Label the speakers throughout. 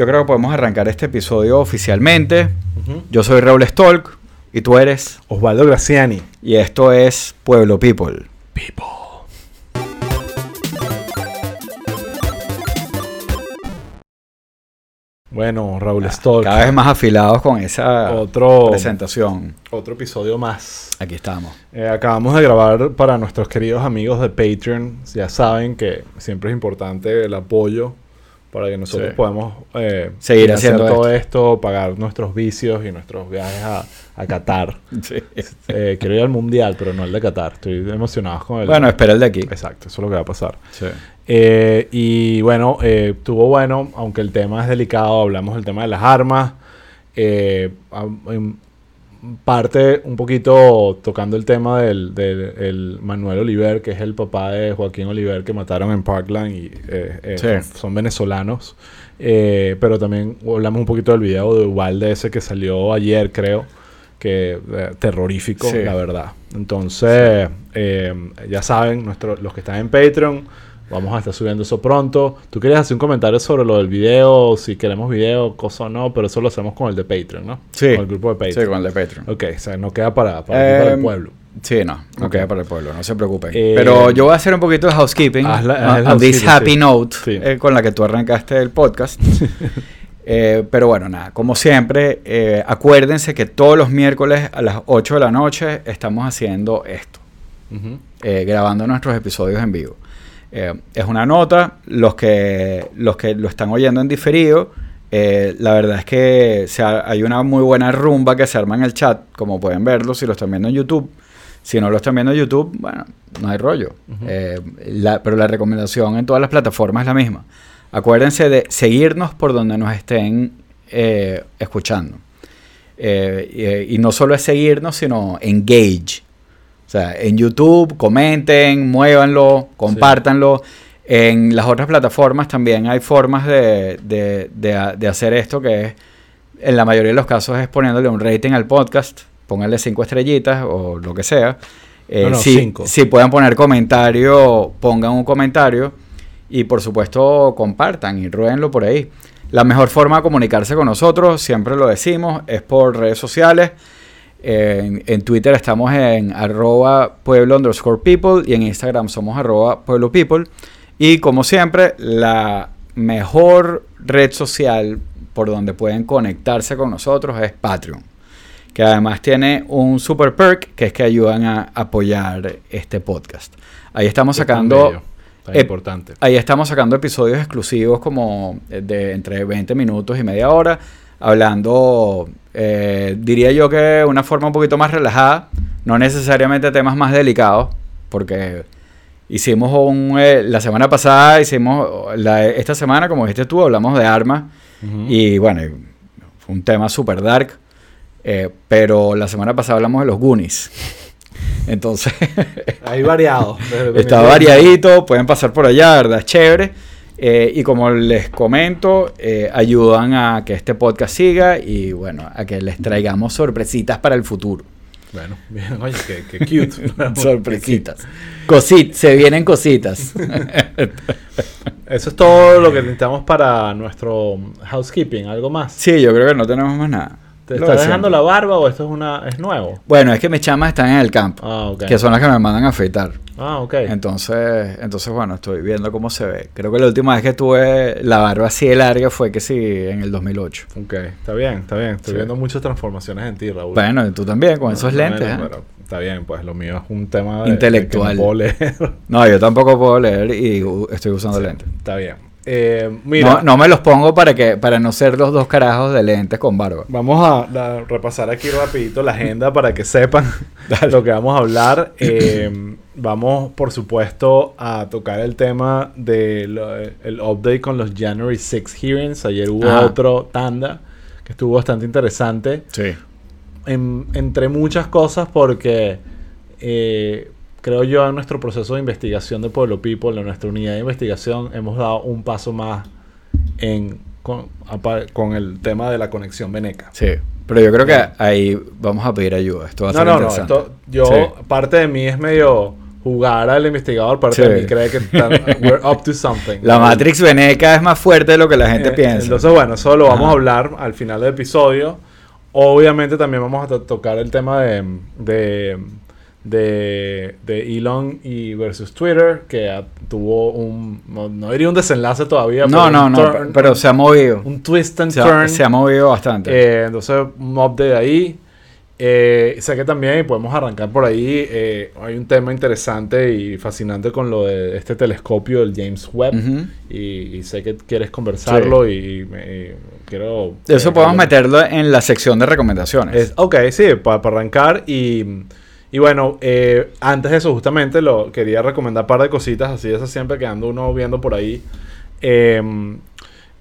Speaker 1: yo creo que podemos arrancar este episodio oficialmente. Yo soy Raúl Stolk y tú eres
Speaker 2: Osvaldo Graciani.
Speaker 1: y esto es Pueblo People.
Speaker 2: People. Bueno, Raúl Stolk.
Speaker 1: Cada vez más afilados con esa
Speaker 2: Otro,
Speaker 1: presentación.
Speaker 2: otro episodio más.
Speaker 1: Aquí estamos.
Speaker 2: Eh, acabamos de grabar para nuestros queridos amigos de Patreon. Ya saben que siempre es importante el apoyo para que nosotros
Speaker 1: Sí.
Speaker 2: podamos eh,
Speaker 1: Seguir
Speaker 2: hacer
Speaker 1: haciendo
Speaker 2: todo esto, pagar nuestros vicios y nuestros viajes a, a Qatar.
Speaker 1: Sí.
Speaker 2: Eh, quiero ir al mundial, pero no al de Qatar. Estoy emocionado con el.
Speaker 1: Bueno, espera el de aquí.
Speaker 2: Exacto, eso es lo que va a pasar.
Speaker 1: Sí.
Speaker 2: Eh, y bueno, eh, estuvo bueno, aunque el tema es delicado, hablamos del tema de las armas. Parte un poquito tocando el tema del, del- el Manuel Oliver, que es el papá de Joaquín Oliver que mataron en Parkland y eh, eh,
Speaker 1: Sí.
Speaker 2: son, venezolanos. Eh, pero también hablamos un poquito del video de Ubalde ese que salió ayer, creo. Que terrorífico,
Speaker 1: Sí.
Speaker 2: la verdad. Entonces, ya saben, nuestro, los que están en Patreon, vamos a estar subiendo eso pronto. Tú querías hacer un comentario sobre lo del video, si queremos video, cosa o no, pero eso lo hacemos con el de Patreon, ¿no?
Speaker 1: Sí.
Speaker 2: Con el grupo de
Speaker 1: Sí,
Speaker 2: Patreon.
Speaker 1: con el de Patreon.
Speaker 2: Ok, o sea, no queda para, para, el
Speaker 1: Em,
Speaker 2: pueblo.
Speaker 1: Sí, no, no queda para el pueblo, no se preocupen.
Speaker 2: Eh,
Speaker 1: Pero yo voy a hacer un poquito de housekeeping
Speaker 2: haz la- haz
Speaker 1: on this happy
Speaker 2: sí.
Speaker 1: note
Speaker 2: Sí.
Speaker 1: eh, con la que tú arrancaste el podcast. Eh, pero bueno, nada, como siempre, acuérdense que todos los miércoles a las 8 de la noche estamos haciendo esto, grabando nuestros episodios en vivo. Eh, es una nota, los que, los que lo están oyendo en diferido, eh, la verdad es que se ha- hay una muy buena rumba que se arma en el chat, como pueden verlo si lo están viendo en YouTube. Si no lo están viendo en YouTube, bueno, no hay rollo. Eh, la- pero la recomendación en todas las plataformas es la misma. Acuérdense de seguirnos por donde nos estén escuchando. Y, y no solo es seguirnos, sino engage. O sea, en YouTube, comenten, muévanlo, compártanlo. En las otras plataformas también hay formas de, de- de- de hacer esto, que es, en la mayoría de los casos es poniéndole un rating al podcast, pónganle cinco estrellitas o lo que sea. Eh,
Speaker 2: No, no,
Speaker 1: si,
Speaker 2: cinco.
Speaker 1: si pueden poner comentario, pongan un comentario y por supuesto compartan y ruédenlo por ahí. La mejor forma de comunicarse con nosotros, siempre lo decimos, es por redes sociales. En, en Twitter estamos en arroba pueblo underscore people y en Instagram somos arroba pueblo people. Y como siempre, la mejor red social por donde pueden conectarse con nosotros es Patreon. Que además tiene un super perk que es que ayudan a apoyar este podcast. Ahí estamos sacando
Speaker 2: bello, tan
Speaker 1: eh,
Speaker 2: importante.
Speaker 1: Ahí estamos sacando episodios exclusivos como de entre 20 minutos y media hora, hablando, eh, diría yo que una forma un poquito más relajada, no necesariamente temas más delicados, porque hicimos un, eh, la semana pasada, hicimos, la- esta semana, como dijiste tú, hablamos de armas, y bueno, fue un tema super dark, eh, pero la semana pasada hablamos de los Goonies. Entonces...
Speaker 2: Ahí variado.
Speaker 1: Está
Speaker 2: 2020.
Speaker 1: variadito, pueden pasar por allá, ¿verdad? Es chévere. Eh, y como les comento, eh, ayudan a que este podcast siga y bueno, a que les traigamos sorpresitas para el futuro.
Speaker 2: Bueno, bien, oye, qué, qué cute.
Speaker 1: sorpresitas. Cosit, se vienen cositas.
Speaker 2: Eso es todo lo que necesitamos para nuestro housekeeping. ¿Algo más?
Speaker 1: sí, yo creo que no tenemos más nada.
Speaker 2: ¿Te
Speaker 1: de
Speaker 2: dejando la barba o esto es una es nuevo?
Speaker 1: Bueno, es que mis chamas están en el campo,
Speaker 2: Ah, ok.
Speaker 1: que son las que me mandan a afeitar.
Speaker 2: Ah, ok.
Speaker 1: Entonces, entonces, bueno, estoy viendo cómo se ve. Creo que la última vez que tuve la barba así de larga fue que sí, en el 2008.
Speaker 2: Ok, está bien, está bien. Estoy
Speaker 1: Sí.
Speaker 2: viendo muchas transformaciones en ti, Raúl.
Speaker 1: Bueno, y tú también, con esos lentes. ¿eh?
Speaker 2: pero está bien, pues lo mío es un tema de,
Speaker 1: Intelectual.
Speaker 2: de que no puedo leer.
Speaker 1: No, yo tampoco puedo leer y estoy usando lentes.
Speaker 2: está bien. Eh, mira,
Speaker 1: No, no me los pongo para que para no ser los dos carajos de lentes con barba.
Speaker 2: Vamos a, a repasar aquí rapidito la agenda para que sepan lo que vamos a hablar. Eh, vamos, por supuesto, a tocar el tema del el update con los January 6 hearings. Ayer hubo
Speaker 1: Ajá.
Speaker 2: otro tanda que estuvo bastante interesante.
Speaker 1: Sí.
Speaker 2: En- entre muchas cosas porque eh, creo yo en nuestro proceso de investigación de Pueblo People, en nuestra unidad de investigación, hemos dado un paso más en, con, con el tema de la conexión veneca.
Speaker 1: Sí. Pero yo creo que ahí vamos a pedir ayuda. Esto va a
Speaker 2: No,
Speaker 1: ser
Speaker 2: no, no.
Speaker 1: interesante.
Speaker 2: esto- yo,
Speaker 1: Sí.
Speaker 2: parte de mí es medio jugar al investigador parte
Speaker 1: Sí.
Speaker 2: de mí cree que están- we're up to something.
Speaker 1: La Matrix Veneca es más fuerte de lo que la gente
Speaker 2: Eh,
Speaker 1: piensa.
Speaker 2: Entonces, bueno, eso lo vamos
Speaker 1: Ajá.
Speaker 2: a hablar al final del episodio. Obviamente también vamos a to- tocar el tema de, de, de, de Elon y versus Twitter, que ah, tuvo un, no, no diría un desenlace todavía,
Speaker 1: no,
Speaker 2: pero
Speaker 1: no, no,
Speaker 2: turn-
Speaker 1: pero, se ha movido.
Speaker 2: un twist and
Speaker 1: Se ha,
Speaker 2: turn.
Speaker 1: se ha movido bastante.
Speaker 2: Eh, entonces, un update ahí. Eh, sé que también podemos arrancar por ahí. eh, hay un tema interesante y fascinante con lo de este telescopio, el James Webb.
Speaker 1: Ujú.
Speaker 2: y, y sé que quieres conversarlo y, me- y quiero...
Speaker 1: Eso podemos meterlo en la sección de recomendaciones.
Speaker 2: Es, ok, sí, para arrancar. Y, y bueno, eh, antes de eso, justamente, lo quería recomendar un par de cositas, así esas siempre que ando uno viendo por ahí. Eh,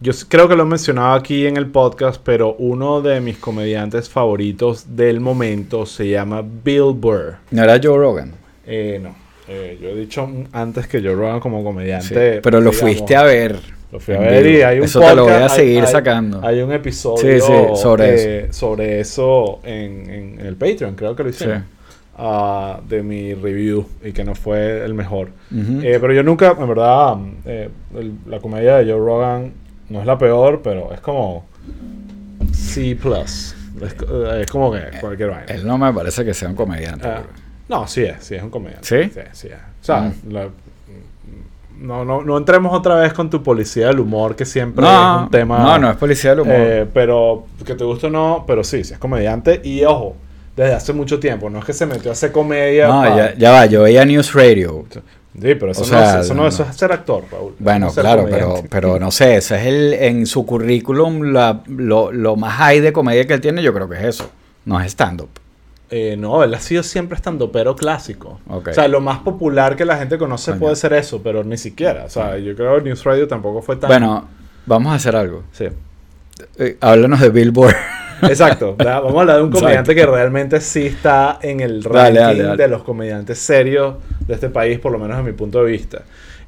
Speaker 2: yo creo que lo he mencionado aquí en el podcast, pero uno de mis comediantes favoritos del momento se llama Bill Burr.
Speaker 1: no era Joe Rogan.
Speaker 2: Eh, no, eh, yo he dicho antes que yo Rogan como
Speaker 1: Sí,
Speaker 2: comediante.
Speaker 1: pero lo
Speaker 2: digamos,
Speaker 1: fuiste a ver.
Speaker 2: Lo fui a ver y hay un
Speaker 1: Eso te lo voy a
Speaker 2: podcast, hay-
Speaker 1: seguir
Speaker 2: hay-
Speaker 1: sacando.
Speaker 2: Hay un episodio
Speaker 1: Sí, sí, sobre
Speaker 2: eh, sobre eso en, en el Patreon, creo que lo hicimos. Ah, de mi review y que no fue el mejor.
Speaker 1: Ujú.
Speaker 2: Eh, pero yo nunca, en verdad, eh, el- la comedia de Joe Rogan no es la peor, pero es como C+. Es, co- es como que cualquier vaina.
Speaker 1: Él no me parece que sea un comediante.
Speaker 2: Ah, no, sí es, sí es un comediante.
Speaker 1: ¿Sí?
Speaker 2: Sí, sí es. O sea,
Speaker 1: Mm.
Speaker 2: la- no, no, no entremos otra vez con tu policía del humor, que siempre
Speaker 1: no,
Speaker 2: es un tema...
Speaker 1: no, no es policía del humor.
Speaker 2: eh, pero que te guste o no, pero sí, sí es comediante. Y ojo, desde hace mucho tiempo, no es que se metió a hacer comedia.
Speaker 1: no, ya, ya va, yo veía News Radio.
Speaker 2: Sí, pero eso,
Speaker 1: O
Speaker 2: no, es, eso, no,
Speaker 1: no.
Speaker 2: eso es ser actor, Raúl.
Speaker 1: Bueno,
Speaker 2: No
Speaker 1: claro, pero,
Speaker 2: comediante.
Speaker 1: pero no sé, ese es el, en su currículum, la- lo, lo más high de comedia que él tiene, yo creo que es eso. No es stand-up.
Speaker 2: Eh, no, él ha sido siempre estando pero clásico. O sea, lo más popular que la gente conoce puede ser eso, pero ni siquiera. O sea, yo creo que News Radio tampoco fue tan...
Speaker 1: Bueno, vamos a hacer algo.
Speaker 2: Sí.
Speaker 1: Eh, háblanos de Billboard.
Speaker 2: Exacto. Vamos a hablar de un
Speaker 1: Exacto.
Speaker 2: comediante que realmente sí está en el ranking
Speaker 1: Dale, dale, dale.
Speaker 2: de los comediantes serios de este país, por lo menos desde mi punto de vista.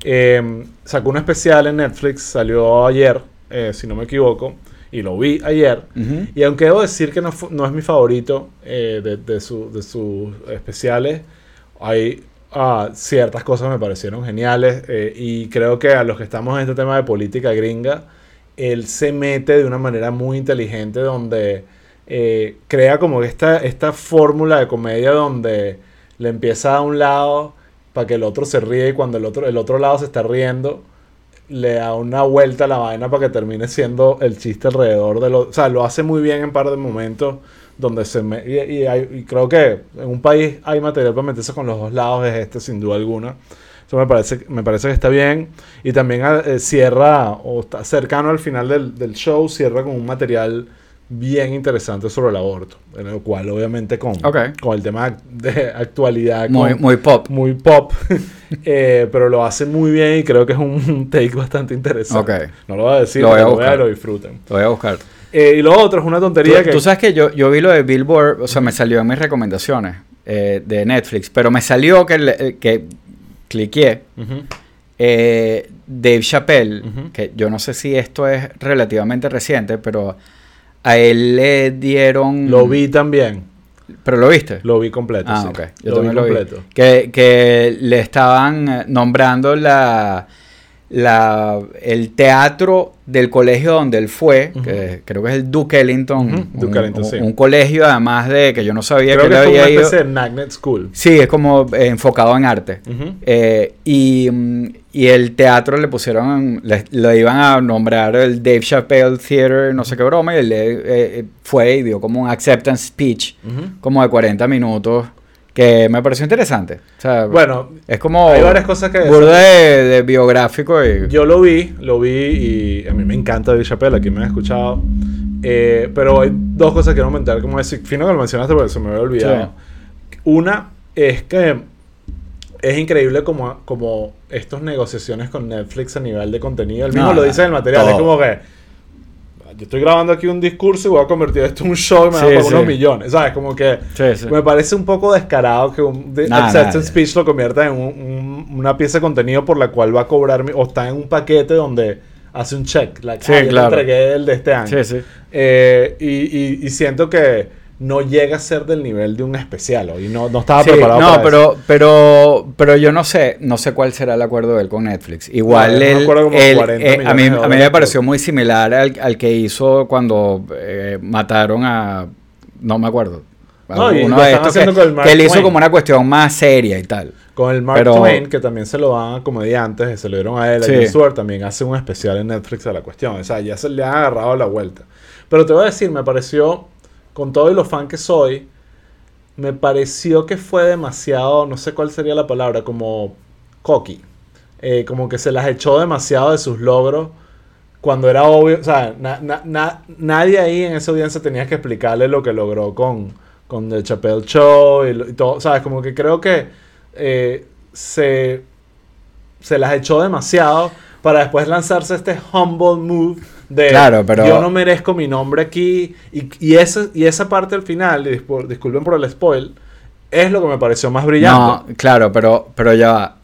Speaker 2: Eh, sacó un especial en Netflix, salió ayer, eh, si no me equivoco, y lo vi ayer. Y aunque debo decir que no, es mi favorito eh, de, de su- de sus especiales, hay ah, ciertas cosas que me parecieron geniales eh, y creo que a los que estamos en este tema de política gringa, él se mete de una manera muy inteligente donde eh, crea como esta, esta fórmula de comedia donde le empieza a un lado para que el otro se ríe y cuando el otro, el otro lado se está riendo, le da una vuelta a la vaina para que termine siendo el chiste alrededor de lo... O sea, lo hace muy bien en par de momentos donde se... Y, y creo que en un país hay material para meterse con los dos lados, es este sin duda alguna. Eso me parece, me parece que está bien. Y también eh, cierra, o está cercano al final del, del show, cierra con un material bien interesante sobre el aborto. En el cual obviamente con,
Speaker 1: Ok.
Speaker 2: con el tema de actualidad.
Speaker 1: Muy,
Speaker 2: con-
Speaker 1: muy pop.
Speaker 2: muy pop, eh, pero lo hace muy bien y creo que es un, take bastante interesante.
Speaker 1: Ok.
Speaker 2: No lo voy a decir,
Speaker 1: Lo voy a
Speaker 2: lo disfruten.
Speaker 1: Lo voy a buscar.
Speaker 2: Eh, y lo otro es una
Speaker 1: Tú,
Speaker 2: tontería que...
Speaker 1: tú sabes que yo, yo vi lo de Billboard, o sea, me salió en mis recomendaciones eh, de Netflix, pero me salió que, eh, que cliqué
Speaker 2: Ujú.
Speaker 1: eh, Dave Chappelle, que yo no sé si esto es relativamente reciente, pero a él le dieron...
Speaker 2: Lo vi también.
Speaker 1: ¿Pero lo viste?
Speaker 2: Lo vi completo.
Speaker 1: Ah,
Speaker 2: sí.
Speaker 1: ok. Yo
Speaker 2: lo vi
Speaker 1: también lo vi.
Speaker 2: completo.
Speaker 1: Que, que le estaban eh, nombrando la, la, el teatro del colegio donde él fue, que creo que es el Duke Ellington.
Speaker 2: Duke
Speaker 1: un,
Speaker 2: Ellington,
Speaker 1: un-
Speaker 2: sí.
Speaker 1: un colegio además de que yo no sabía
Speaker 2: Creo
Speaker 1: que
Speaker 2: que
Speaker 1: él
Speaker 2: es como
Speaker 1: había
Speaker 2: una
Speaker 1: ido.
Speaker 2: especie de Magnet School.
Speaker 1: Sí, es como eh, enfocado en arte. Eh, y, mm, y el teatro le pusieron, le, lo iban a nombrar el Dave Chappelle Theater, no sé qué broma, y él eh, eh, fue y dio como un acceptance speech, como de 40 minutos, que me pareció interesante. O sea,
Speaker 2: Bueno,
Speaker 1: es como
Speaker 2: hay varias cosas que...
Speaker 1: burda de, de biográfico y...
Speaker 2: Yo lo vi, lo vi y a mí me encanta Dave Chappelle, aquí me han escuchado. Eh, pero hay dos cosas que quiero comentar, como decir, fino que lo mencionaste porque se me había olvidado. Una es que es increíble como, como estas negociaciones con Netflix a nivel de contenido. Él mismo
Speaker 1: No,
Speaker 2: lo dice en el material,
Speaker 1: todo.
Speaker 2: es como que yo estoy grabando aquí un discurso y voy a convertir esto en un show y me
Speaker 1: Sí,
Speaker 2: van a pagar unos millones, ¿sabes? Como que
Speaker 1: Sí, sí.
Speaker 2: me parece un poco descarado que un de-
Speaker 1: Nah,
Speaker 2: acceptance
Speaker 1: nah,
Speaker 2: speech lo convierta en un- un- una pieza de contenido por la cual va a cobrar o está en un paquete donde hace un check. Like,
Speaker 1: Sí,
Speaker 2: ah, yo te
Speaker 1: claro.
Speaker 2: entregué el de este año.
Speaker 1: Sí, sí.
Speaker 2: Eh, y, y- y siento que no llega a ser del nivel de un especial. Y no, no estaba
Speaker 1: Sí,
Speaker 2: preparado
Speaker 1: no,
Speaker 2: para
Speaker 1: pero, pero, pero yo no sé, no sé cuál será el acuerdo de él con Netflix. Igual
Speaker 2: No,
Speaker 1: él, él,
Speaker 2: 40
Speaker 1: eh, a mí, a mí me pareció muy similar al, al que hizo cuando eh, mataron a, no me acuerdo.
Speaker 2: No, y lo
Speaker 1: de estos que,
Speaker 2: con el Mark
Speaker 1: que él hizo
Speaker 2: Twain.
Speaker 1: como una cuestión más seria y tal.
Speaker 2: Con el Mark
Speaker 1: Pero-
Speaker 2: Twain, que también se lo dan a comediantes, se lo dieron a él, a
Speaker 1: Sí.
Speaker 2: Stewart, también hace un especial en Netflix a la cuestión. O sea, ya se le ha agarrado la vuelta. Pero te voy a decir, me pareció, con todo y lo fan que soy, me pareció que fue demasiado, no sé cuál sería la palabra, como cocky. Eh, como que se las echó demasiado de sus logros cuando era obvio, o sea, na- na- na- nadie ahí en esa audiencia tenía que explicarle lo que logró con, con The Chappelle Show y todo, ¿sabes? Como que creo que eh, se, se las echó demasiado para después lanzarse este humble move de
Speaker 1: Claro, pero-
Speaker 2: yo no merezco mi nombre aquí y, y, ese, y esa parte al final, y disculpen por el spoil, es lo que me pareció más brillante.
Speaker 1: No, claro, pero, pero ya va.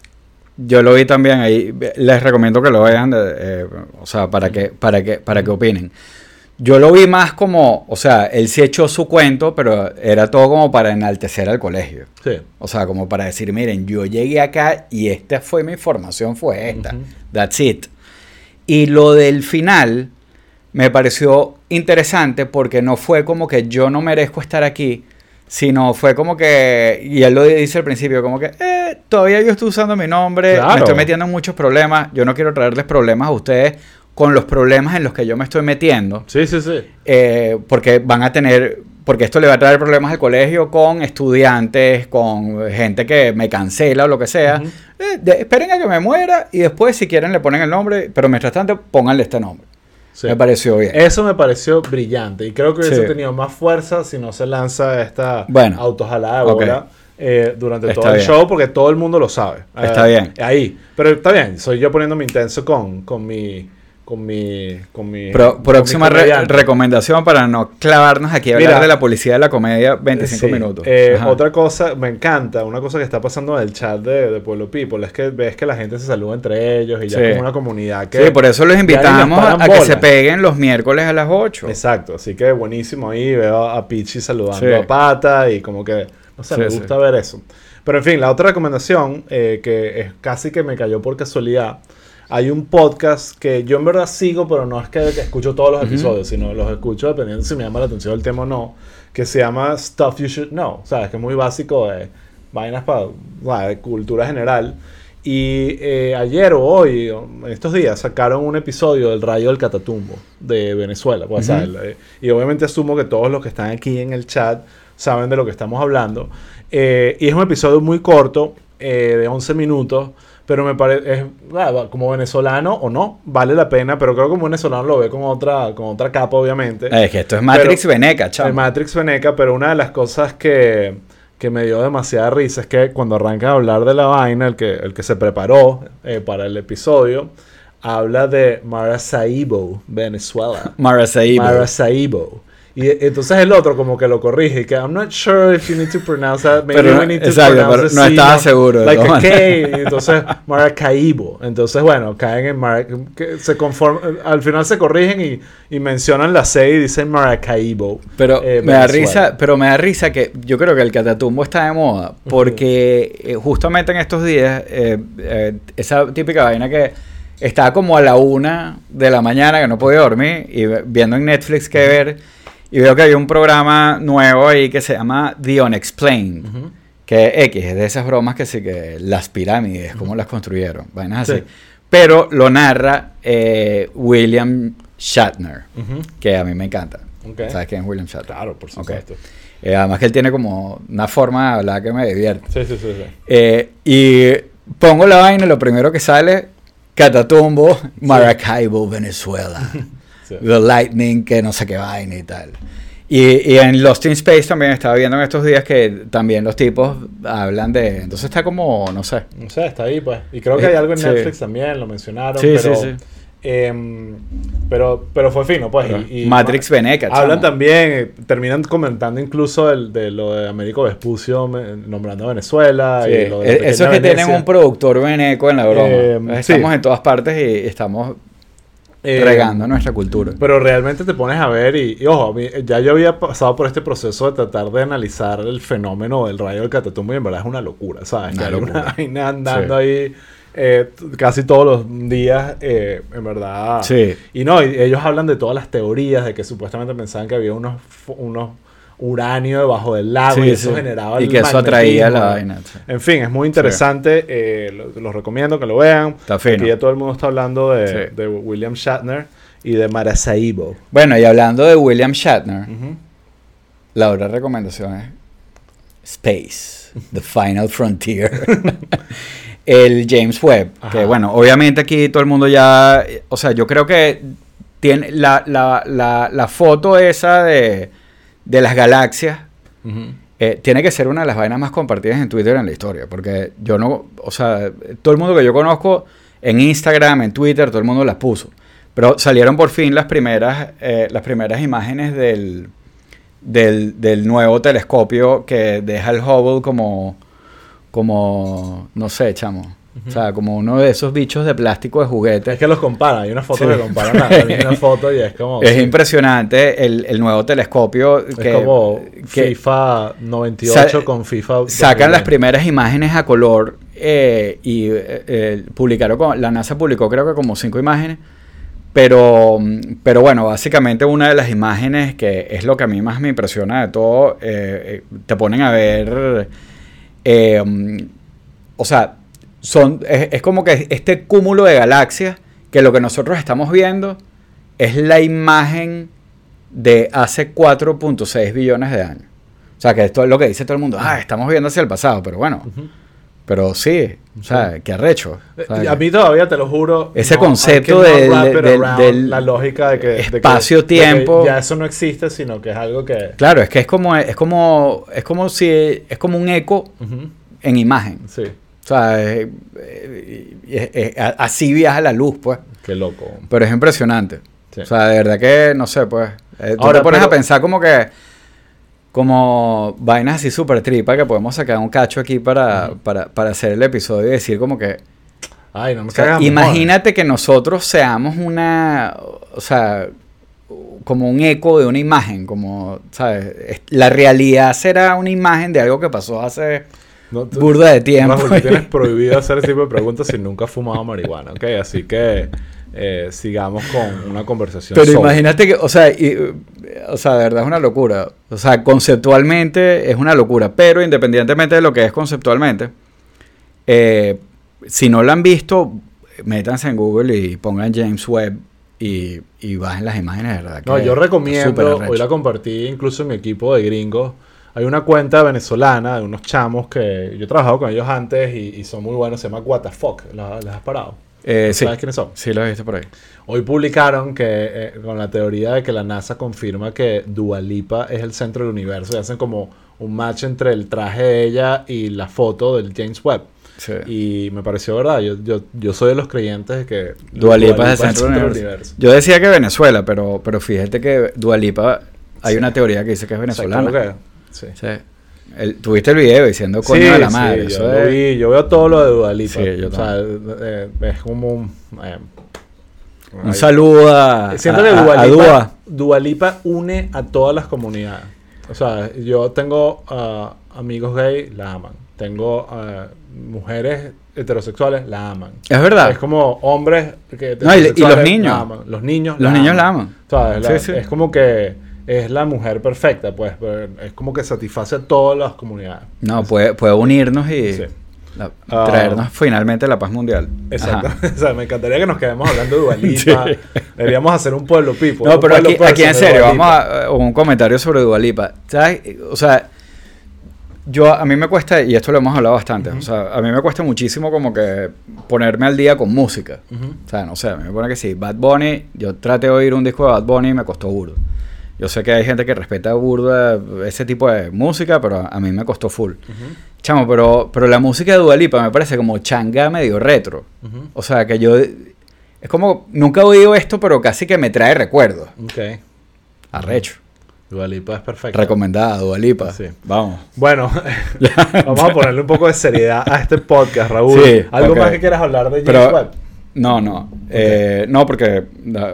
Speaker 1: Yo lo vi también ahí. Les recomiendo que lo vean, de- eh, o sea, para que, para que, para que opinen. Yo lo vi más como, o sea, él sí echó su cuento, pero era todo como para enaltecer al colegio.
Speaker 2: Sí.
Speaker 1: O sea, como para decir, miren, yo llegué acá y esta fue mi formación, fue esta.
Speaker 2: Ujú.
Speaker 1: That's it. Y lo del final me pareció interesante porque no fue como que yo no merezco estar aquí, sino fue como que, y él lo dice al principio, como que, eh, todavía yo estoy usando mi nombre,
Speaker 2: Claro.
Speaker 1: me estoy metiendo en muchos problemas, yo no quiero traerles problemas a ustedes con los problemas en los que yo me estoy metiendo.
Speaker 2: Sí, sí, sí.
Speaker 1: Eh, porque van a tener, porque esto le va a traer problemas al colegio con estudiantes, con gente que me cancela o lo que sea.
Speaker 2: Ujú.
Speaker 1: Eh, de- esperen a que me muera y después si quieren le ponen el nombre, pero mientras tanto pónganle este nombre.
Speaker 2: Sí.
Speaker 1: Me pareció bien.
Speaker 2: Eso me pareció brillante y creo que hubiese
Speaker 1: Sí.
Speaker 2: tenido más fuerza si no se lanza esta
Speaker 1: Bueno.
Speaker 2: autojalada de eh, durante
Speaker 1: Está
Speaker 2: todo el show porque todo el mundo lo sabe.
Speaker 1: Está
Speaker 2: Eh,
Speaker 1: bien.
Speaker 2: Ahí. Pero está bien, soy yo poniéndome intenso con, con mi... Con mi, con mi,
Speaker 1: Pro-
Speaker 2: con
Speaker 1: próxima
Speaker 2: mi
Speaker 1: re- recomendación para no clavarnos aquí a hablar
Speaker 2: Mira.
Speaker 1: de la policía de la comedia 25
Speaker 2: Sí.
Speaker 1: minutos.
Speaker 2: Eh, otra cosa, me encanta, una cosa que está pasando en el chat de, de Pueblo People es que ves que la gente se saluda entre ellos y ya
Speaker 1: Sí.
Speaker 2: es como una comunidad que...
Speaker 1: Sí, por eso los invitamos a, a que se peguen los miércoles a las 8.
Speaker 2: Exacto, así que buenísimo ahí, veo a Pichi saludando
Speaker 1: Sí.
Speaker 2: a Pata y como que, no sé, me gusta ver eso. Pero en fin, la otra recomendación, eh, que es casi que me cayó por casualidad, hay un podcast que yo en verdad sigo, pero no es que, escucho todos los episodios, sino los escucho dependiendo si me llama la atención el tema o no, que se llama Stuff You Should Know, ¿sabes? Que es muy básico de vainas para de cultura general. Y eh, ayer o hoy, o en estos días, sacaron un episodio del Rayo del Catatumbo de Venezuela. ¿sabes? Eh, Y obviamente asumo que todos los que están aquí en el chat saben de lo que estamos hablando. Eh, y es un episodio muy corto, eh, de 11 minutos, pero me parece, como venezolano o no, vale la pena, pero creo que como venezolano lo ve con otra, con otra capa, obviamente.
Speaker 1: Eh, Es que esto es Matrix
Speaker 2: Pero-
Speaker 1: Veneca, chamo.
Speaker 2: El Matrix Veneca, pero una de las cosas que, que me dio demasiada risa es que cuando arranca a hablar de la vaina, el que, el que se preparó eh, para el episodio, habla de Maracaibo, Venezuela.
Speaker 1: Maracaibo.
Speaker 2: Maracaibo. Y entonces el otro como que lo corrige, que I'm not sure if you need to pronounce that, maybe
Speaker 1: Pero
Speaker 2: we need to
Speaker 1: exacto,
Speaker 2: pronounce
Speaker 1: pero no estaba seguro
Speaker 2: Like a K, y entonces Maracaibo. Entonces bueno, caen en Mara- que se conforman, al final se corrigen y, y mencionan la C y dicen Maracaibo.
Speaker 1: Pero
Speaker 2: eh,
Speaker 1: me da risa, pero me da risa que yo creo que el catatumbo está de moda porque eh, justamente en estos días eh, eh, esa típica vaina que estaba como a la una de la mañana que no podía dormir y viendo en Netflix qué ver y veo que hay un programa nuevo ahí que se llama The Unexplained
Speaker 2: Ujú.
Speaker 1: que X es de esas bromas que sí que las pirámides cómo las construyeron vainas así
Speaker 2: Sí.
Speaker 1: pero lo narra eh, William Shatner que a mí me encanta. ¿Sabes quién es William Shatner?
Speaker 2: Claro, por supuesto.
Speaker 1: Eh, además que él tiene como una forma de hablar que me divierte.
Speaker 2: Sí, sí, sí. sí.
Speaker 1: Eh, y pongo la vaina y lo primero que sale, Catatumbo, Maracaibo, Venezuela.
Speaker 2: Sí.
Speaker 1: The Lightning, que no sé qué vaina y tal. Y, y en Lost in Space también estaba viendo en estos días que también los tipos hablan de... Entonces está como, no sé.
Speaker 2: No sé, está ahí pues. Y creo que
Speaker 1: Eh,
Speaker 2: hay algo en
Speaker 1: sí.
Speaker 2: Netflix también, lo mencionaron.
Speaker 1: Sí,
Speaker 2: pero,
Speaker 1: sí, sí.
Speaker 2: em, pero, pero fue fino, pues. y- y
Speaker 1: Matrix Veneca,
Speaker 2: Hablan
Speaker 1: chamo.
Speaker 2: también, eh, terminan comentando incluso el, de lo de Américo Vespucio nombrando a Venezuela.
Speaker 1: Sí,
Speaker 2: y lo de
Speaker 1: e- Eso es que tienen
Speaker 2: Venecia.
Speaker 1: un productor veneco en la broma.
Speaker 2: Eh,
Speaker 1: Estamos en todas partes y estamos
Speaker 2: Eh,
Speaker 1: regando nuestra cultura.
Speaker 2: Pero realmente te pones a ver y, y, ojo, mí- ya yo había pasado por este proceso de tratar de analizar el fenómeno del rayo del catatumbo y en verdad es una locura, ¿sabes?
Speaker 1: Una locura.
Speaker 2: una vaina andando
Speaker 1: Sí.
Speaker 2: ahí eh, casi todos los días, eh, en verdad.
Speaker 1: Sí.
Speaker 2: Y no, y ellos hablan de todas las teorías, de que supuestamente pensaban que había unos uranio debajo del lago
Speaker 1: Sí,
Speaker 2: y eso
Speaker 1: sí.
Speaker 2: generaba
Speaker 1: Y
Speaker 2: el
Speaker 1: que eso atraía la vaina.
Speaker 2: En fin, es muy interesante. eh, lo- los recomiendo que lo vean.
Speaker 1: Está fino.
Speaker 2: Aquí ya todo el mundo está hablando de, William Shatner y de Maracaibo.
Speaker 1: Bueno, y hablando de William Shatner, la otra recomendación es Space, The Final Frontier. el James Webb, que bueno, obviamente aquí todo el mundo ya, o sea, yo creo que tiene la, la, la, la foto esa de, de las galaxias, eh, tiene que ser una de las vainas más compartidas en Twitter en la historia, porque yo no, o sea, todo el mundo que yo conozco en Instagram, en Twitter, todo el mundo las puso. Pero salieron por fin las primeras, eh, las primeras imágenes del, del, del nuevo telescopio que deja el Hubble como, como no sé, chamo. O sea, como uno de esos bichos de plástico de juguete.
Speaker 2: Es que los comparan, hay una foto
Speaker 1: Sí.
Speaker 2: que comparan la, la foto y es como...
Speaker 1: Es
Speaker 2: sí,
Speaker 1: impresionante el, el nuevo telescopio
Speaker 2: es
Speaker 1: que,
Speaker 2: como
Speaker 1: que
Speaker 2: FIFA 98
Speaker 1: Sa-
Speaker 2: con FIFA...
Speaker 1: sacan las
Speaker 2: 2020.
Speaker 1: primeras imágenes a color eh, y eh, publicaron, con- la NASA publicó creo que como cinco imágenes, pero, pero bueno, básicamente una de las imágenes que es lo que a mí más me impresiona de todo, eh, te ponen a ver, eh, o sea, son, es, es como que este cúmulo de galaxias que lo que nosotros estamos viendo es la imagen de hace 4.6 billones de años. O sea, que esto es lo que dice todo el mundo. Ah, estamos viendo hacia el pasado, pero bueno.
Speaker 2: Ujú.
Speaker 1: Pero sí, o sea, qué arrecho. O sea,
Speaker 2: Eh, a mí todavía, te lo juro...
Speaker 1: Ese
Speaker 2: no,
Speaker 1: concepto del
Speaker 2: La lógica de que... de
Speaker 1: espacio-tiempo.
Speaker 2: de Ya eso no existe, sino que es algo que...
Speaker 1: Claro, es que es como, es como, es como si, es como un eco
Speaker 2: Ujú,
Speaker 1: en imagen.
Speaker 2: Sí,
Speaker 1: O sea, eh, eh, eh, eh, así viaja la luz, pues.
Speaker 2: qué loco.
Speaker 1: Pero es impresionante.
Speaker 2: Sí.
Speaker 1: O sea, de verdad que, no sé, pues. eh, tú
Speaker 2: Ahora,
Speaker 1: te pones
Speaker 2: pero-
Speaker 1: a pensar como que. Como vainas así súper tripa que podemos sacar un cacho aquí para, para, para hacer el episodio y decir como que.
Speaker 2: Ay, no me
Speaker 1: o sea, imagínate que nosotros seamos una. O sea. Como un eco de una imagen, como, ¿sabes? Es- La realidad será una imagen de algo que pasó hace
Speaker 2: No, tú-
Speaker 1: burda de tiempo.
Speaker 2: Tienes prohibido hacer ese tipo de preguntas si nunca has fumado marihuana, ¿ok? Así que eh, sigamos con una conversación
Speaker 1: Pero
Speaker 2: sobre-
Speaker 1: imagínate que, o sea, y, eh, o sea, de verdad es una locura. O sea, conceptualmente es una locura. Pero independientemente de lo que es conceptualmente, eh, si no lo han visto, métanse en Google y pongan James Webb y, y bajen las imágenes, de verdad.
Speaker 2: No, yo recomiendo, hoy la compartí incluso en mi equipo de gringos. Hay una cuenta venezolana de unos chamos que yo he trabajado con ellos antes y, y son muy buenos. Se llama What the Fuck. ¿La- ¿Les has parado?
Speaker 1: Eh, sí,
Speaker 2: ¿Sabes quiénes son?
Speaker 1: sí lo he visto por ahí.
Speaker 2: Hoy publicaron que eh, con la teoría de que la NASA confirma que Dua Lipa es el centro del universo y hacen como un match entre el traje de ella y la foto del James Webb.
Speaker 1: Sí.
Speaker 2: Y me pareció verdad. Yo, yo, yo soy de los creyentes de que
Speaker 1: Dua Lipa es el centro del universo. Yo decía que Venezuela, pero, pero fíjate que Dua Lipa, hay
Speaker 2: Sí.
Speaker 1: una teoría que dice que es
Speaker 2: O sea,
Speaker 1: venezolana.
Speaker 2: creo que- sí.
Speaker 1: Sí. El- Tuviste el video diciendo coño
Speaker 2: Sí,
Speaker 1: de la
Speaker 2: sí,
Speaker 1: madre.
Speaker 2: yo,
Speaker 1: es-
Speaker 2: vi, yo veo todo lo de Dua Lipa.
Speaker 1: Sí, yo
Speaker 2: o sea, eh, es como un... eh,
Speaker 1: Un saludo a,
Speaker 2: Siento
Speaker 1: a-
Speaker 2: que
Speaker 1: a-
Speaker 2: Dua
Speaker 1: a
Speaker 2: Lipa,
Speaker 1: Dua.
Speaker 2: Dua Lipa une a todas las comunidades. O sea, yo tengo ah, amigos gay, la aman. Tengo ah, mujeres heterosexuales, la aman.
Speaker 1: Es verdad.
Speaker 2: Es como hombres que
Speaker 1: No, y- y los niños.
Speaker 2: la aman. Los niños
Speaker 1: Los niños la aman.
Speaker 2: ¿Sabes? La-
Speaker 1: Sí, sí.
Speaker 2: Es como que es la mujer perfecta, pues. pero Es como que satisface a todas las comunidades.
Speaker 1: No, puede, puede unirnos y
Speaker 2: Sí.
Speaker 1: la-
Speaker 2: Ah.
Speaker 1: traernos finalmente la paz mundial.
Speaker 2: Exacto. O sea, me encantaría que nos quedemos hablando de Dua Lipa.
Speaker 1: Sí.
Speaker 2: Deberíamos hacer un pueblo pipo.
Speaker 1: No, pero aquí, aquí en serio, vamos a a un comentario sobre Dualipa. ¿Sabes? O sea, yo a mí me cuesta, y esto lo hemos hablado bastante, o sea, a mí me cuesta muchísimo como que ponerme al día con música. O sea, no sé, a mí me pone que sí, Bad Bunny, yo traté de oír un disco de Bad Bunny y me costó burdo. Yo sé que hay gente que respeta burda ese tipo de música, pero a mí me costó full. Chamo, pero, pero la música de Dualipa me parece como changa medio retro. O sea, que yo... Es como, nunca he oído esto, pero casi que me trae recuerdos.
Speaker 2: Ok.
Speaker 1: Arrecho.
Speaker 2: Dua Lipa es perfecta.
Speaker 1: Recomendada, Dualipa.
Speaker 2: Sí.
Speaker 1: Vamos.
Speaker 2: Bueno, vamos a ponerle un poco de seriedad a este podcast, Raúl.
Speaker 1: Sí,
Speaker 2: ¿Algo más que quieras hablar de James
Speaker 1: Pero-
Speaker 2: Webb?
Speaker 1: No, no. Eh, no, porque,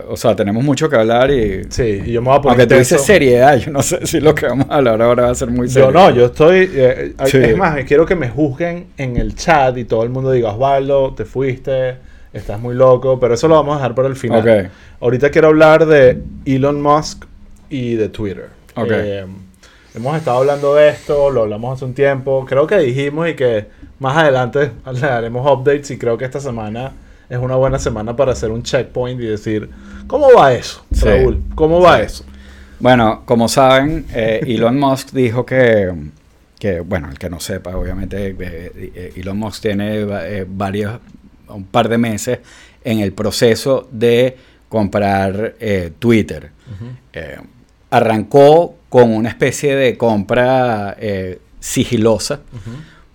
Speaker 1: o sea, tenemos mucho que hablar y...
Speaker 2: Sí, y yo me voy a poner
Speaker 1: Aunque tú dices seriedad, yo no sé si lo que vamos a hablar ahora va a ser muy serio.
Speaker 2: Yo no, yo estoy. eh,
Speaker 1: Sí.
Speaker 2: Es más, quiero que me juzguen en el chat y todo el mundo diga, Osvaldo, te fuiste, estás muy loco, pero eso lo vamos a dejar para el final.
Speaker 1: Ok.
Speaker 2: Ahorita quiero hablar de Elon Musk y de Twitter.
Speaker 1: Ok.
Speaker 2: Eh, hemos estado hablando de esto, lo hablamos hace un tiempo. Creo que dijimos y que más adelante le daremos updates y creo que esta semana es una buena semana para hacer un checkpoint y decir, ¿cómo va eso,
Speaker 1: Sí.
Speaker 2: Raúl? ¿Cómo va
Speaker 1: Sí.
Speaker 2: eso?
Speaker 1: Bueno, como saben, eh, Elon Musk dijo que, que, bueno, el que no sepa, obviamente, eh, eh, Elon Musk tiene va- eh, varios, un par de meses en el proceso de comprar Twitter. Arrancó con una especie de compra sigilosa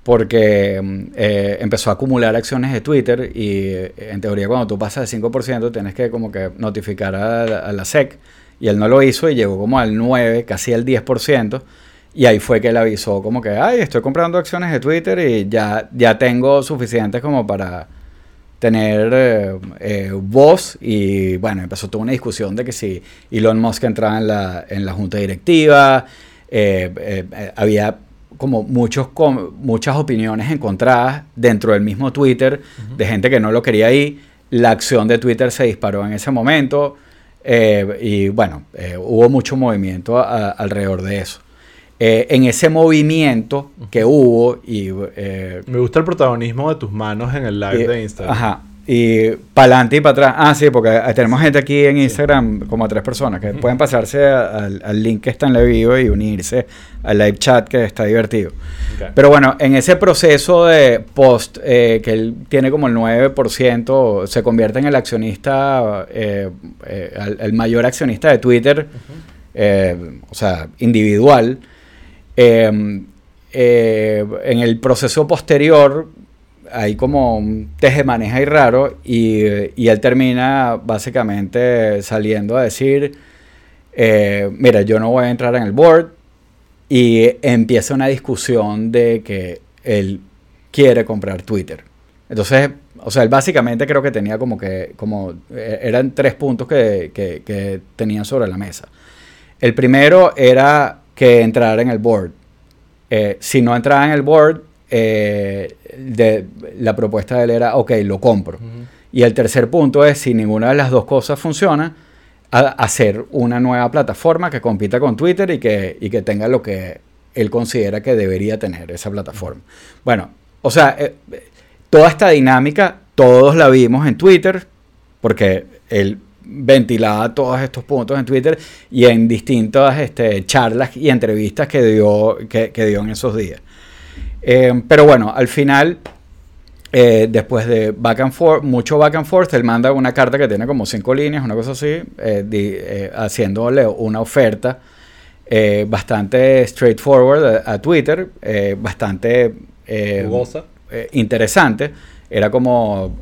Speaker 1: porque mm, eh, empezó a acumular acciones de Twitter y eh, en teoría cuando tú pasas del 5% tienes que como que notificar a, la- SEC y él no lo hizo y llegó como al 9, casi al 10% y ahí fue que él avisó como que, ay, estoy comprando acciones de Twitter y ya, ya tengo suficientes como para tener eh, voz y bueno, empezó toda una discusión de que si Elon Musk entraba en la, en la junta directiva, había como muchos muchas opiniones encontradas dentro del mismo Twitter de gente que no lo quería ahí. La acción de Twitter se disparó en ese momento eh, y bueno, eh, hubo mucho movimiento a- alrededor de eso. Eh, en ese movimiento que hubo y
Speaker 2: Me gusta el protagonismo de tus manos en el live de Instagram.
Speaker 1: Ajá. Y para adelante y para atrás. Ah, sí, porque tenemos gente aquí en Instagram, como tres personas, que pueden pasarse a- al, al link que está en la bio y unirse al live chat que está divertido. Pero bueno, en ese proceso de post, eh, que él tiene como el 9%, se convierte en el accionista, eh, eh, el, el mayor accionista de Twitter, o sea, individual. En el proceso posterior hay como un tejemaneja ahí raro y, y él termina básicamente saliendo a decir, eh, mira, yo no voy a entrar en el board y empieza una discusión de que él quiere comprar Twitter. Entonces, o sea, él básicamente creo que tenía como que, como, eh, eran tres puntos que, que, que tenían sobre la mesa. El primero era que entrara en el board. Eh, si no entraba en el board, eh, de, la propuesta de él era, ok, lo compro. Y el tercer punto es, si ninguna de las dos cosas funciona, a- hacer una nueva plataforma que compita con Twitter y que, y que tenga lo que él considera que debería tener esa plataforma. Bueno, o sea, eh, eh, toda esta dinámica, todos la vimos en Twitter, porque él ventilaba todos estos puntos en Twitter y en distintas este, charlas y entrevistas que dio, que, que dio en esos días. Eh, pero bueno, al final, eh, después de back and forth, mucho back and forth, él manda una carta que tiene como cinco líneas, una cosa así, eh, di- eh, haciéndole una oferta eh, bastante straightforward a, a Twitter, bastante interesante. Era como,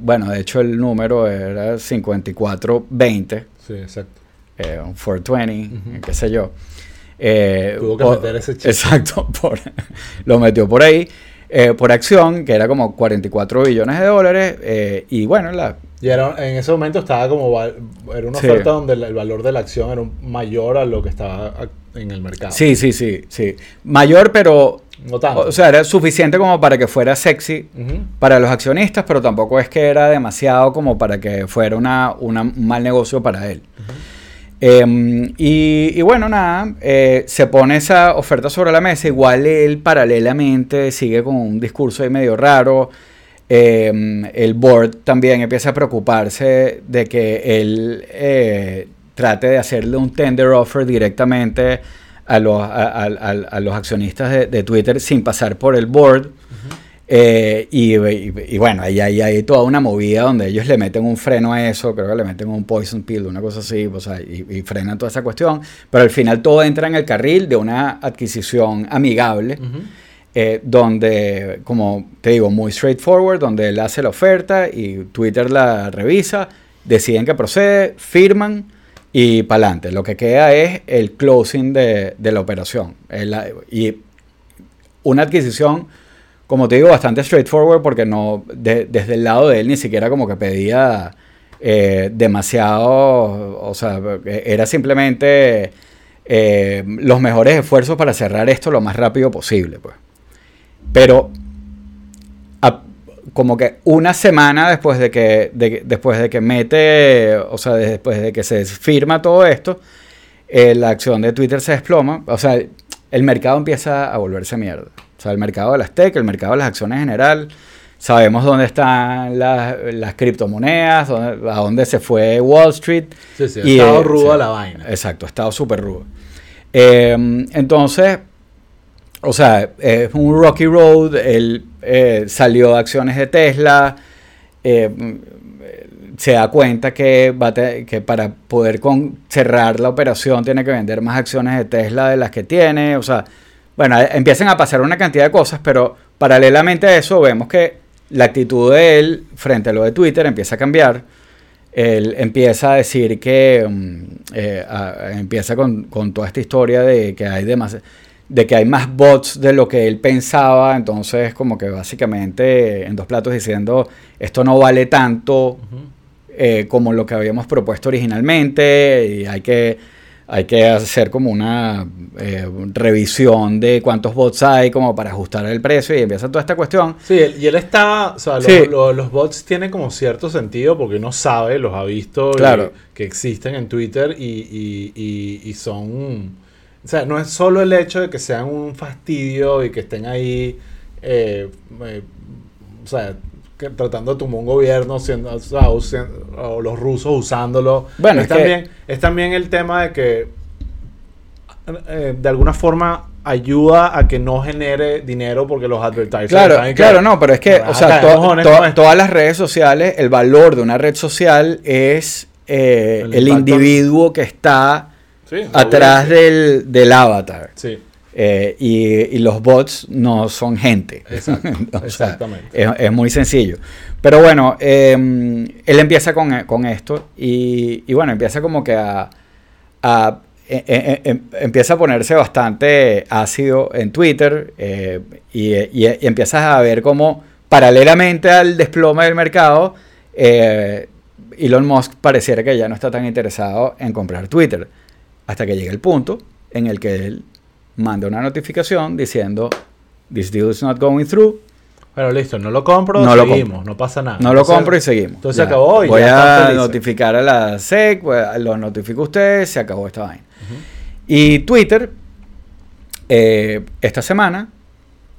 Speaker 1: bueno, de hecho el número era 5420,
Speaker 2: Sí, exacto.
Speaker 1: eh, un 420,
Speaker 2: Ujú.
Speaker 1: qué sé yo. Eh,
Speaker 2: Tuvo que
Speaker 1: o-
Speaker 2: meter ese chip.
Speaker 1: Exacto, por- lo metió por ahí, eh, por acción, que era como 44 billones de dólares. eh, y bueno, la,
Speaker 2: Y era, en ese momento estaba como, era una
Speaker 1: Sí.
Speaker 2: oferta donde el, valor de la acción era mayor a lo que estaba en el mercado.
Speaker 1: sí, sí, sí, sí. Mayor, pero,
Speaker 2: No tanto.
Speaker 1: o sea, era suficiente como para que fuera sexy
Speaker 2: Ujú.
Speaker 1: para los accionistas, pero tampoco es que era demasiado como para que fuera una, una- un mal negocio para él. Em, y, bueno, nada, eh, se pone esa oferta sobre la mesa. Igual él paralelamente sigue con un discurso ahí medio raro. Em, el board también empieza a preocuparse de que él eh, trate de hacerle un tender offer directamente a los, a, los accionistas de Twitter sin pasar por el board. Eh, y, y- y bueno, ahí hay, hay toda una movida donde ellos le meten un freno a eso, creo que le meten un poison pill, una cosa así, o sea, y, y frenan toda esa cuestión, pero al final todo entra en el carril de una adquisición amigable, eh, donde, como te digo, muy straightforward, donde él hace la oferta y Twitter la revisa, deciden que procede, firman y para adelante. Lo que queda es el closing de, de la operación. El- y una adquisición como te digo, bastante straightforward porque no, desde el lado de él ni siquiera como que pedía eh, demasiado, o sea, era simplemente eh, los mejores esfuerzos para cerrar esto lo más rápido posible, pues. Pero como que una semana después de que después de que mete, o sea, después de que se firma todo esto, eh, la acción de Twitter se desploma, o sea, el mercado empieza a volverse mierda. Sea, el mercado de las tech, el mercado de las acciones en general, sabemos dónde están las, las criptomonedas, a dónde se fue Wall Street.
Speaker 2: Sí, sí, ha estado rudo la vaina.
Speaker 1: Exacto, ha estado súper rudo. Eh, entonces, o sea, es un rocky road, él eh, salió de acciones de Tesla, eh, se da cuenta que, va que para poder cerrar la operación tiene que vender más acciones de Tesla de las que tiene, o sea, bueno, empiezan a pasar una cantidad de cosas, pero paralelamente a eso vemos que la actitud de él frente a lo de Twitter empieza a cambiar. Él empieza a decir que mm, eh, empieza con, con, toda esta historia de que hay demasiado de que hay más bots de lo que él pensaba, entonces como que básicamente en dos platos diciendo esto no vale tanto eh, como lo que habíamos propuesto originalmente y hay que, hay que hacer como una eh, revisión de cuántos bots hay como para ajustar el precio y empieza toda esta cuestión.
Speaker 2: Sí, y él está, o sea, los, bots tienen como cierto sentido porque uno sabe, los ha visto que existen en Twitter y, y, y son o sea, no es solo el hecho de que sean un fastidio y que estén ahí, eh, eh, o sea, tratando de tumbar un gobierno, siendo, o, los rusos usándolo. Bueno, es, también, es también el tema de que eh, de alguna forma ayuda a que no genere dinero porque los advertisers
Speaker 1: claro claro no pero es que o sea todas las redes sociales el valor de una red social es el individuo que está atrás del, avatar. Eh, y, los bots no son gente. exactamente. Es, muy sencillo. Pero bueno, em, él empieza con, esto y, bueno, empieza como que a, e, e, e, em, empieza a ponerse bastante ácido en Twitter eh, y, y, empiezas a ver como paralelamente al desplome del mercado, eh, Elon Musk pareciera que ya no está tan interesado en comprar Twitter. Hasta que llega el punto en el que él manda una notificación diciendo, this deal is not going through.
Speaker 2: Pero listo, no lo compro, no seguimos, no pasa nada.
Speaker 1: No lo compro y seguimos.
Speaker 2: Entonces se acabó
Speaker 1: y Voy a notificar a la SEC, lo notifico usted, se acabó esta vaina. Y Twitter, eh, esta semana,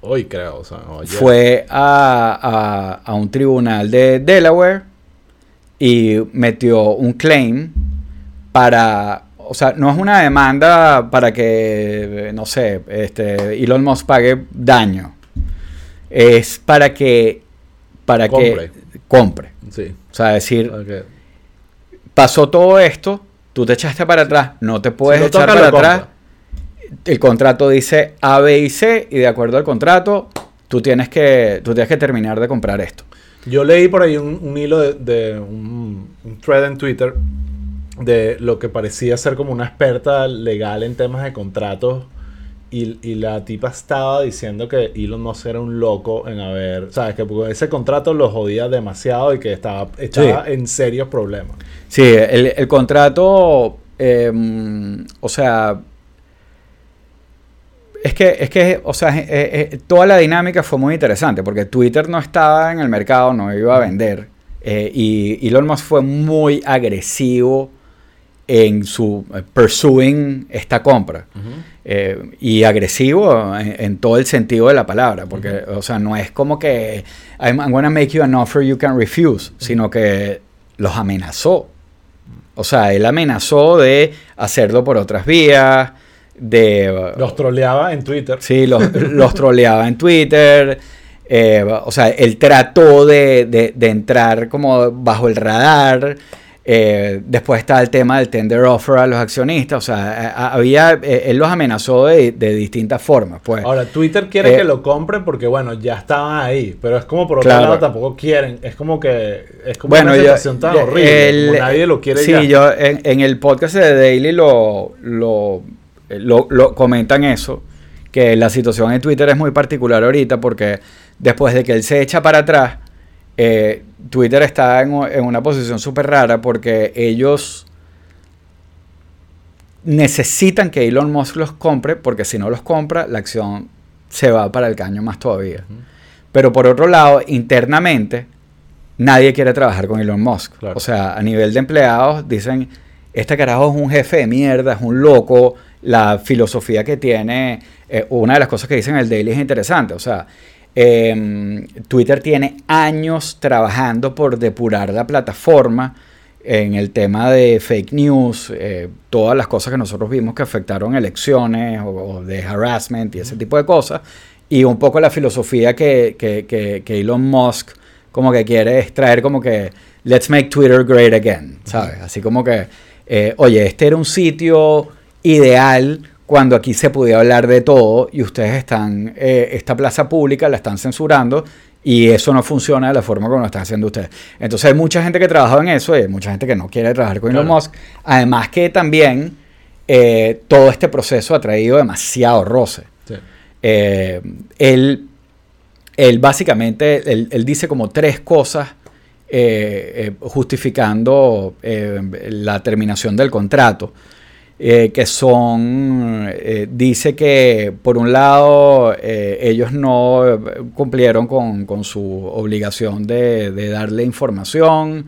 Speaker 2: hoy creo,
Speaker 1: fue a, a, a un tribunal de Delaware y metió un claim para o sea, no es una demanda para que, no sé, este, Elon Musk pague daño. Es para que, para compre. que compre. Sí. O sea, decir, pasó todo esto, tú te echaste para atrás, no te puedes echar para atrás. El contrato dice A, B y C y de acuerdo al contrato, tú tienes que, tú tienes que terminar de comprar esto.
Speaker 2: Yo leí por ahí un, hilo de, un, un thread en Twitter de lo que parecía ser como una experta legal en temas de contratos. Y, la tipa estaba diciendo que Elon Musk era un loco en haber, sabes, que ese contrato lo jodía demasiado y que estaba, estaba en serios problemas.
Speaker 1: Sí, el, contrato, em, o sea, es que, es que, o sea, eh, eh, toda la dinámica fue muy interesante porque Twitter no estaba en el mercado, no iba a vender. Eh, y Elon Musk fue muy agresivo en su eh, pursuing esta compra. Eh, y agresivo en, todo el sentido de la palabra, porque, o sea, no es como que I'm, I'm gonna make you an offer you can refuse, sino que los amenazó. O sea, él amenazó de hacerlo por otras vías, de...
Speaker 2: Los troleaba en Twitter.
Speaker 1: Sí, los, los troleaba en Twitter. Eh, o sea, él trató de, de, de entrar como bajo el radar. Eh, después está el tema del tender offer a los accionistas. O sea, había, eh, él los amenazó de, distintas formas. Pues.
Speaker 2: Ahora, Twitter quiere que eh, lo compren porque, bueno, ya estaban ahí. Pero es como por otro lado tampoco quieren. Es como que es como una situación tan horrible. nadie lo quiere
Speaker 1: sí, yo en, el podcast de Daily lo, lo, lo, comentan eso. que la situación en Twitter es muy particular ahorita porque después de que él se echa para atrás, eh, Twitter está en, en una posición súper rara porque ellos necesitan que Elon Musk los compre porque si no los compra, la acción se va para el caño más todavía. Pero por otro lado, internamente, nadie quiere trabajar con Elon Musk. O sea, a nivel de empleados, dicen, este carajo es un jefe de mierda, es un loco, la filosofía que tiene, eh, una de las cosas que dicen en el Daily es interesante. O sea, em, Twitter tiene años trabajando por depurar la plataforma en el tema de fake news, eh, todas las cosas que nosotros vimos que afectaron elecciones o, de harassment y ese tipo de cosas, y un poco la filosofía que, que, que, Elon Musk como que quiere extraer como que let's make Twitter great again, ¿sabes? Así como que, eh, oye, este era un sitio ideal cuando aquí se podía hablar de todo y ustedes están, eh, esta plaza pública la están censurando y eso no funciona de la forma como lo están haciendo ustedes. Entonces hay mucha gente que ha trabajado en eso y hay mucha gente que no quiere trabajar con Elon Musk. Además que también eh, todo este proceso ha traído demasiado roce. Eh, él, él, básicamente, él, dice como tres cosas eh, justificando la terminación del contrato. Eh, que son, eh, dice que por un lado eh, ellos no cumplieron con, su obligación de, darle información,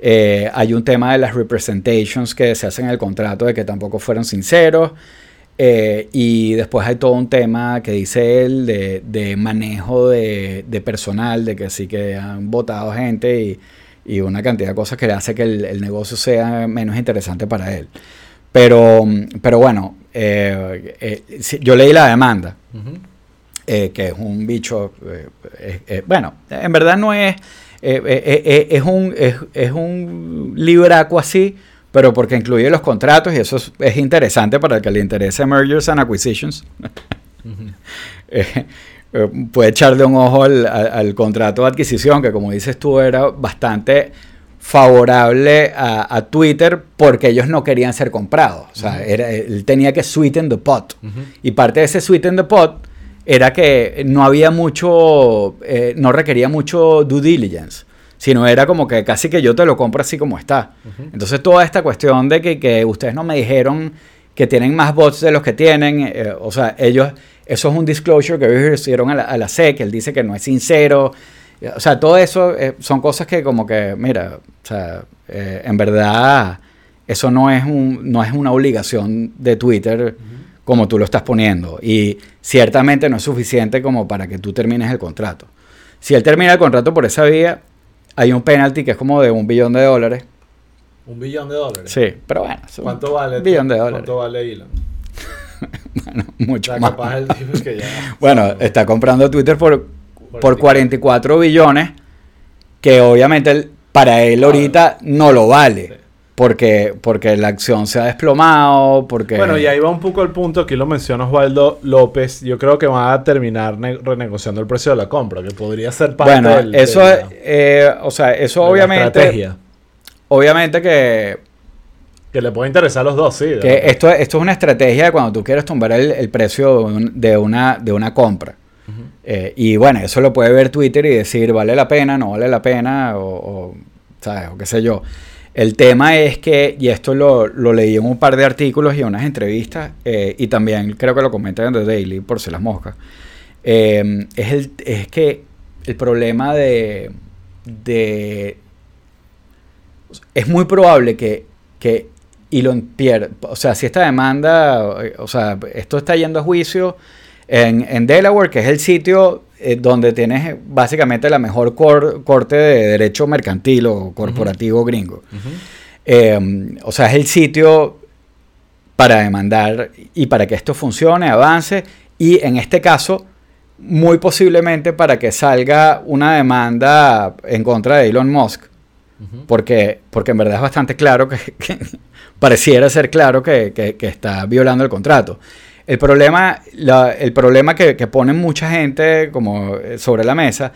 Speaker 1: hay un tema de las representations que se hacen en el contrato de que tampoco fueron sinceros, y después hay todo un tema que dice él de, manejo de, personal, de que sí que han votado gente y, una cantidad de cosas que hace que el negocio sea menos interesante para él. Pero, pero bueno, eh, eh, yo leí la demanda, eh, que es un bicho, bueno, en verdad no es, es, un, es, un libraco así, pero porque incluye los contratos y eso es, interesante para el que le interese mergers and acquisitions. puede echarle un ojo al, al, contrato de adquisición, que como dices tú era bastante favorable a, Twitter porque ellos no querían ser comprados. O sea, él tenía que sweeten the pot. Y parte de ese sweeten the pot era que no había mucho, eh, no requería mucho due diligence, sino era como que casi que yo te lo compro así como está. Entonces toda esta cuestión de que, ustedes no me dijeron que tienen más bots de los que tienen, eh, o sea, ellos, eso es un disclosure que ellos hicieron a la, a la SEC, él dice que no es sincero, o sea, todo eso eh, son cosas que como que, mira, o sea, eh, en verdad eso no es, un, no es una obligación de Twitter como tú lo estás poniendo. Y ciertamente no es suficiente como para que tú termines el contrato. Si él termina el contrato por esa vía, hay un penalty que es como de un billón de dólares.
Speaker 2: ¿Un billón de dólares?
Speaker 1: Sí, pero bueno.
Speaker 2: ¿Cuánto vale?
Speaker 1: Billón de dólares.
Speaker 2: ¿Cuánto vale Elon?
Speaker 1: bueno, mucho más. bueno, está comprando Twitter por por 44 billones, que obviamente para él ahorita no lo vale. Porque, porque la acción se ha desplomado, porque...
Speaker 2: Bueno, y ahí va un poco el punto, que lo menciona Osvaldo López, yo creo que va a terminar renegociando el precio de la compra, que podría ser
Speaker 1: parte bueno, eso, eh, o sea, eso obviamente... Obviamente que...
Speaker 2: Que le puede interesar a los dos, sí.
Speaker 1: Que esto, esto es una estrategia de cuando tú quieres tumbar el, el precio de, una, de una compra. Eh, y bueno, eso lo puede ver Twitter y decir, vale la pena, no vale la pena, o, ¿sabes? o qué sé yo. El tema es que, y esto lo, lo, leí en un par de artículos y unas entrevistas, eh, y también creo que lo comentan en The Daily, por si las moscas, eh, es, el, es que el problema de, de... Es muy probable que, que Elon pierda, o sea, si esta demanda, o sea, esto está yendo a juicio en, Delaware, que es el sitio eh, donde tienes básicamente la mejor corte de derecho mercantil o corporativo gringo. Eh, o sea, es el sitio para demandar y para que esto funcione, avance y en este caso, muy posiblemente para que salga una demanda en contra de Elon Musk. Porque, porque en verdad es bastante claro que, pareciera ser claro que, que, está violando el contrato. El problema, el problema que, que ponen mucha gente como eh, sobre la mesa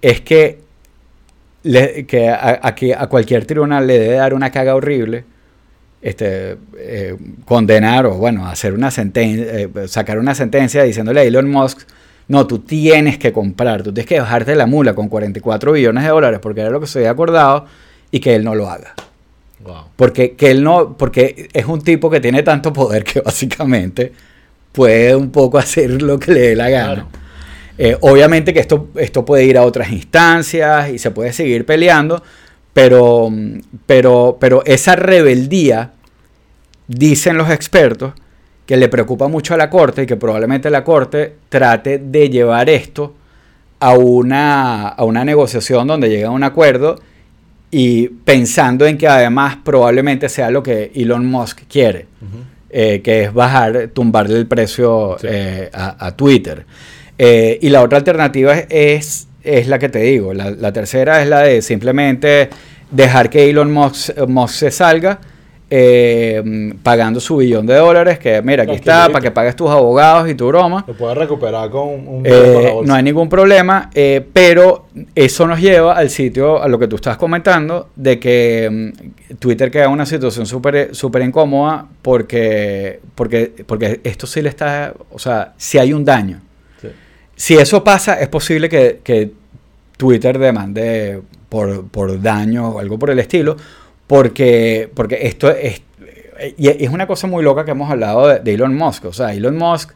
Speaker 1: es que, que a, a, cualquier tribunal le debe dar una caga horrible este, eh, condenar o, bueno, hacer una sentencia, eh, sacar una sentencia diciéndole a Elon Musk, no, tú tienes que comprar, tú tienes que bajarte la mula con 44 billones de dólares porque era lo que se había acordado y que él no lo haga. Porque, que él no, porque es un tipo que tiene tanto poder que básicamente puede un poco hacer lo que le dé la gana. Eh, obviamente que esto, esto puede ir a otras instancias y se puede seguir peleando, pero, pero, pero esa rebeldía, dicen los expertos, que le preocupa mucho a la Corte y que probablemente la Corte trate de llevar esto a una, a una negociación donde llegue a un acuerdo y pensando en que además probablemente sea lo que Elon Musk quiere, eh, que es bajar, tumbarle el precio eh, a, Twitter. Eh, y la otra alternativa es, es, la que te digo, la, tercera es la de simplemente dejar que Elon Musk, Musk se salga eh, pagando su billón de dólares, que mira, aquí está, para que pagues tus abogados y tu broma.
Speaker 2: Lo puedes recuperar con un...
Speaker 1: Eh, no hay ningún problema, eh, pero eso nos lleva al sitio, a lo que tú estás comentando, de que mm, Twitter queda en una situación súper super incómoda porque, porque, porque esto sí le está, o sea, si hay un daño. Si eso pasa, es posible que, que Twitter demande por, por daño o algo por el estilo porque, porque esto es, y es una cosa muy loca que hemos hablado de, Elon Musk. O sea, Elon Musk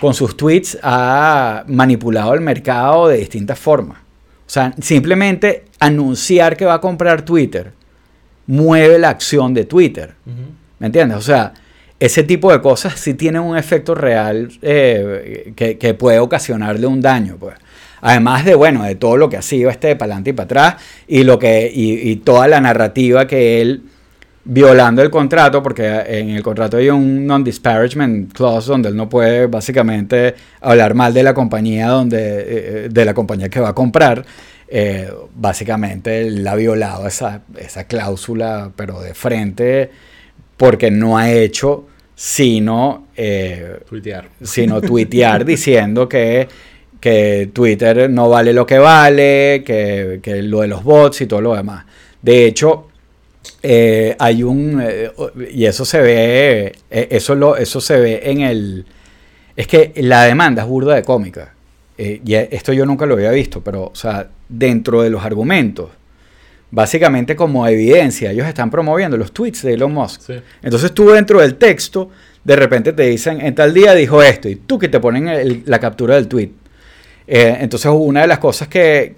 Speaker 1: con sus tweets ha manipulado el mercado de distintas formas. O sea, simplemente anunciar que va a comprar Twitter mueve la acción de Twitter. ¿Me entiendes? O sea, ese tipo de cosas sí tienen un efecto real eh, que, que, puede ocasionarle un daño. Pues. Además de, bueno, de todo lo que ha sido este para adelante y para atrás y, lo que, y, toda la narrativa que él violando el contrato, porque en el contrato hay un non-disparagement clause donde él no puede básicamente hablar mal de la compañía donde eh, de la compañía que va a comprar. Eh, básicamente él ha violado esa, esa cláusula, pero de frente, porque no ha hecho sino,
Speaker 2: eh, tuitear.
Speaker 1: sino tuitear diciendo que que Twitter no vale lo que vale, que, lo de los bots y todo lo demás. De hecho, eh, hay un, eh, y eso se ve, eh, eso, lo, eso se ve en el, es que la demanda es burda de cómica. y esto yo nunca lo había visto, pero, o sea, dentro de los argumentos, básicamente como evidencia, ellos están promoviendo los tweets de Elon Musk. Entonces tú dentro del texto, de repente te dicen, en tal día dijo esto, y tú que te ponen la captura del tweet. Eh, entonces, una de las cosas que,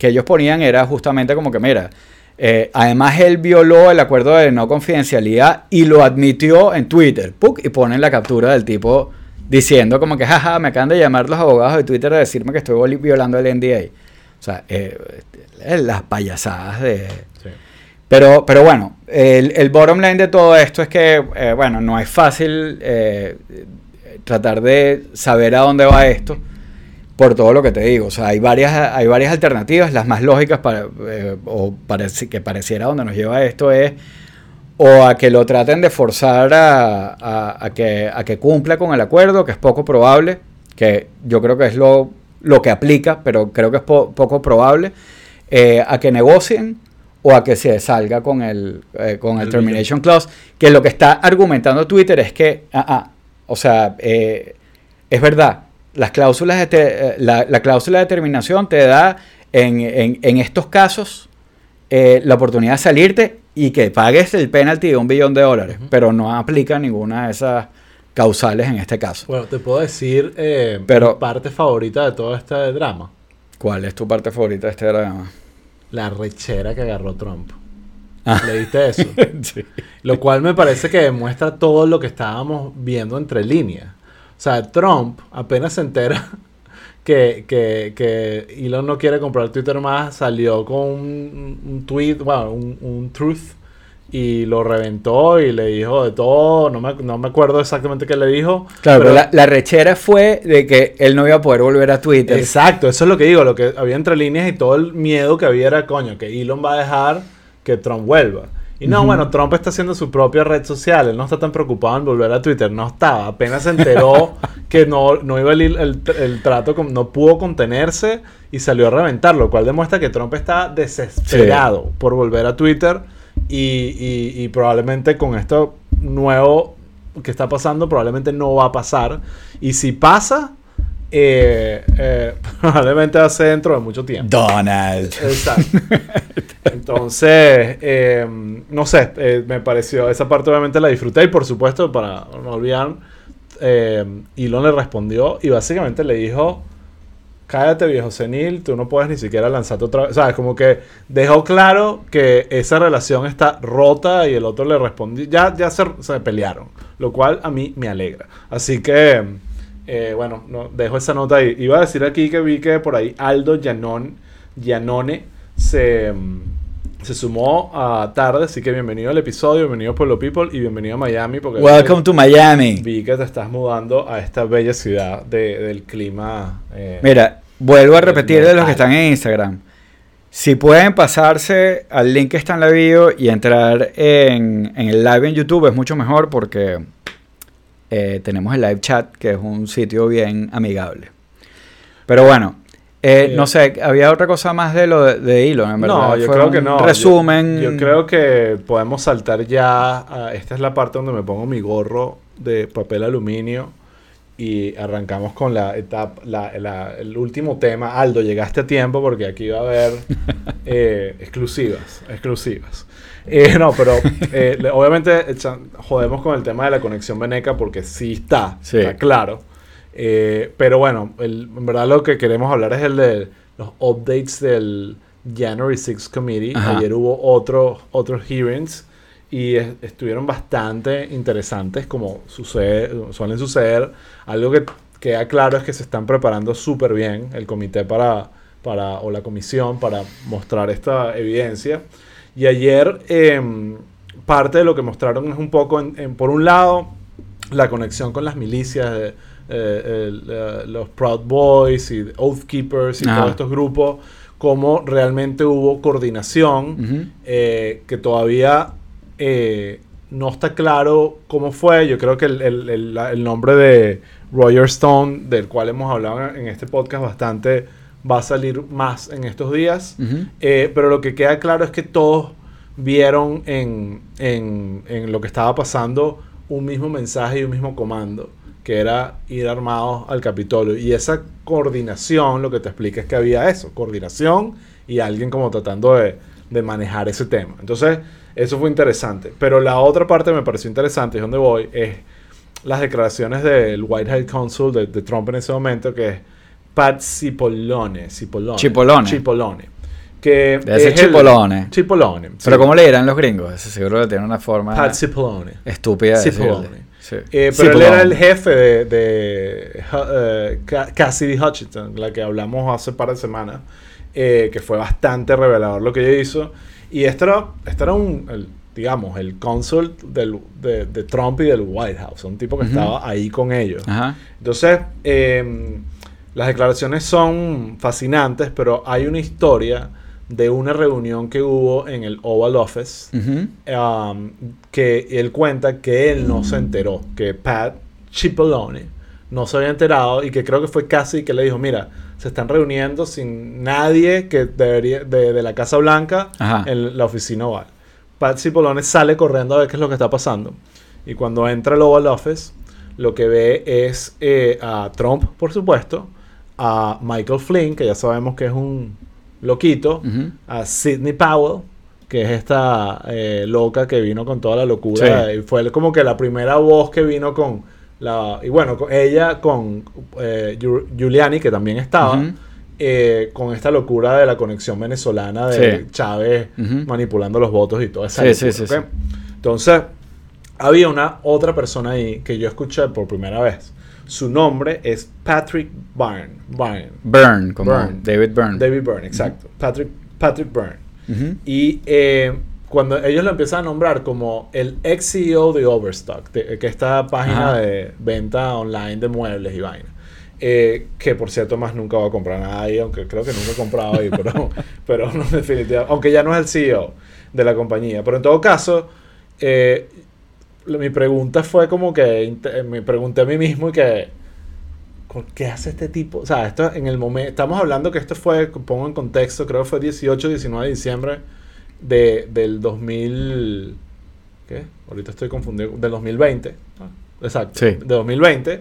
Speaker 1: ellos ponían era justamente como que, mira, eh, además él violó el acuerdo de no confidencialidad y lo admitió en Twitter, y ponen la captura del tipo diciendo como que, jaja, me acaban de llamar los abogados de Twitter a decirme que estoy violando el NDA. O sea, eh, las payasadas de... Pero, pero bueno, el, el, bottom line de todo esto es que, bueno, no es fácil tratar de saber a dónde va esto por todo lo que te digo. O sea, hay varias, hay varias alternativas. Las más lógicas para, eh, o que pareciera donde nos lleva esto es o a que lo traten de forzar a, que, a que cumpla con el acuerdo, que es poco probable, que yo creo que es lo, lo que aplica, pero creo que es poco probable, eh, a que negocien o a que se salga con el, eh, con el, termination clause, que lo que está argumentando Twitter es que, ah, ah, o sea, es verdad, las cláusulas de, eh, la, cláusula de terminación te da en, estos casos eh, la oportunidad de salirte y que pagues el penalty de un billón de dólares, pero no aplica ninguna de esas causales en este caso.
Speaker 2: Bueno, te puedo decir eh, pero, parte favorita de todo este drama.
Speaker 1: ¿Cuál es tu parte favorita de este drama?
Speaker 2: La rechera que agarró Trump. Ah. ¿Leíste eso? sí. Lo cual me parece que demuestra todo lo que estábamos viendo entre líneas. O sea, Trump apenas se entera que, que, que Elon no quiere comprar Twitter más, salió con un, tweet, bueno, un, truth, y lo reventó y le dijo de todo, no me, no me acuerdo exactamente qué le dijo.
Speaker 1: Claro, pero, la, la, rechera fue de que él no iba a poder volver a Twitter.
Speaker 2: Exacto, eso es lo que digo, lo que había entre líneas y todo el miedo que había era, coño, que Elon va a dejar que Trump vuelva. Y no, bueno, Trump está haciendo su propia red social. Él no está tan preocupado en volver a Twitter. No estaba. Apenas se enteró que no, no iba el, el, trato, no pudo contenerse y salió a reventar. Lo cual demuestra que Trump está desesperado por volver a Twitter Y, y- y probablemente con esto nuevo que está pasando, probablemente no va a pasar. Y si pasa, eh, eh, probablemente va a ser dentro de mucho tiempo.
Speaker 1: Donald.
Speaker 2: Exacto. Entonces, eh, no sé, eh, me pareció, esa parte obviamente la disfruté y por supuesto, para no olvidar, eh, Elon le respondió y básicamente le dijo, cállate viejo senil, tú no puedes ni siquiera lanzarte otra vez. O sea, es como que dejó claro que esa relación está rota y el otro le respondió, ya, ya se, se pelearon, lo cual a mí me alegra. Así que, eh, bueno, no, dejo esa nota ahí. Iba a decir aquí que vi que por ahí Aldo Llanone se, mm, se sumó a tarde, así que bienvenido al episodio, bienvenido Pueblo People y bienvenido a Miami. Porque
Speaker 1: Welcome to Miami.
Speaker 2: Vi que te estás mudando a esta bella ciudad de- del clima. eh,
Speaker 1: Mira, vuelvo a repetir de los que están en Instagram. Si pueden pasarse al link que está en la bio y entrar en, en el live en YouTube es mucho mejor porque eh, tenemos el live chat que es un sitio bien amigable. Pero bueno, eh,
Speaker 2: Eh,
Speaker 1: no sé, había otra cosa más de lo de, de Elon, en verdad.
Speaker 2: No, yo
Speaker 1: Fue
Speaker 2: creo que no.
Speaker 1: Resumen.
Speaker 2: Yo, yo creo que podemos saltar ya. a- esta es la parte donde me pongo mi gorro de papel aluminio y arrancamos con la etapa, la- la- el último tema. Aldo, llegaste a tiempo porque aquí va a haber eh, exclusivas, exclusivas. Eh, no, pero eh, obviamente jodemos con el tema de la conexión veneca porque sí está,
Speaker 1: Sí.
Speaker 2: está claro. Eh, pero bueno, el- en verdad lo que queremos hablar es el de los updates del January 6 Committee.
Speaker 1: Ajá.
Speaker 2: Ayer hubo otros otros hearings y es- estuvieron bastante interesantes como sucede, suelen suceder. Algo que queda claro es que se están preparando súper bien el comité para, para, o la comisión para mostrar esta evidencia. Y ayer em, parte de lo que mostraron es un poco, en- en- por un lado, la conexión con las milicias, de, eh, eh, los Proud Boys y Oath Keepers y todos estos grupos, cómo realmente hubo coordinación eh, que todavía no está claro cómo fue. Yo creo que el, el- el- la- el nombre de Roger Stone, del cual hemos hablado en este podcast bastante, va a salir más en estos días. Eh, pero lo que queda claro es que todos vieron en, en- en lo que estaba pasando un mismo mensaje y un mismo comando, que era ir armados al Capitolio. Y esa coordinación lo que te explica es que había eso, coordinación y alguien como tratando de, de manejar ese tema. Entonces, eso fue interesante. Pero la otra parte me pareció interesante, es donde voy, es las declaraciones del White House Counsel de, de Trump en ese momento, que es Pat Cipollone. Cipollone.
Speaker 1: Chipolone.
Speaker 2: Chipolone. Que
Speaker 1: De ese
Speaker 2: es el-
Speaker 1: Chipolone.
Speaker 2: Chipolone. sí.
Speaker 1: Pero ¿cómo le dirán los gringos? Seguro que tiene una forma
Speaker 2: Pat Cipollone.
Speaker 1: estúpida de
Speaker 2: Cipollone.
Speaker 1: Sí.
Speaker 2: Eh, pero él
Speaker 1: Cipollone.
Speaker 2: era el jefe de, de Ca- Cassidy Hutchinson, la que hablamos hace par de semanas, eh, que fue bastante revelador lo que ella hizo. Y esto era, esto era un, el- digamos, el cónsul de, de Trump y del White House, un tipo que
Speaker 1: Ujú.
Speaker 2: estaba ahí con ellos.
Speaker 1: Ajá.
Speaker 2: Entonces, eh, las declaraciones son fascinantes, pero hay una historia de una reunión que hubo en el Oval Office um, que él cuenta que él no se enteró, que Pat Cipollone no se había enterado y que creo que fue casi que le dijo, mira, se están reuniendo sin nadie que debería de, de la Casa Blanca
Speaker 1: Ajá.
Speaker 2: en la oficina oval. Pat Cipollone sale corriendo a ver qué es lo que está pasando y cuando entra al Oval Office lo que ve es eh, a Trump, por supuesto, a Michael Flynn, que ya sabemos que es un loquito, a Sidney Powell, que es esta eh, loca que vino con toda la locura.
Speaker 1: Sí.
Speaker 2: Y fue como que la primera voz que vino con la. Y bueno, con ella, con eh, Giu- Giuliani, que también estaba, eh, con esta locura de la conexión venezolana de
Speaker 1: Sí.
Speaker 2: Chávez manipulando los votos y toda esa
Speaker 1: Sí.
Speaker 2: Entonces, había una otra persona ahí que yo escuché por primera vez. Su nombre es Patrick Byrne. Byrne.
Speaker 1: Burn, como
Speaker 2: Byrne.
Speaker 1: David Byrne.
Speaker 2: David Byrne, exacto. Patrick, Patrick Byrne. Y eh, cuando ellos lo empiezan a nombrar como el ex CEO de Overstock, de- que esta página
Speaker 1: Ajá.
Speaker 2: de venta online de muebles y vaina. eh, que por cierto más nunca va a comprar nada ahí, aunque creo que nunca he comprado ahí, pero, pero no, definitivamente, aunque ya no es el CEO de la compañía. Pero en todo caso, eh, mi pregunta fue como que, inte- me pregunté a mí mismo y que, ¿con ¿qué hace este tipo? O sea, esto en el momento, estamos hablando que esto fue, pongo en contexto, creo que fue 18, 19 de diciembre, de, del 2000... ¿Qué? Ahorita estoy confundido. Del 2020. Ah, exacto.
Speaker 1: Sí.
Speaker 2: De 2020.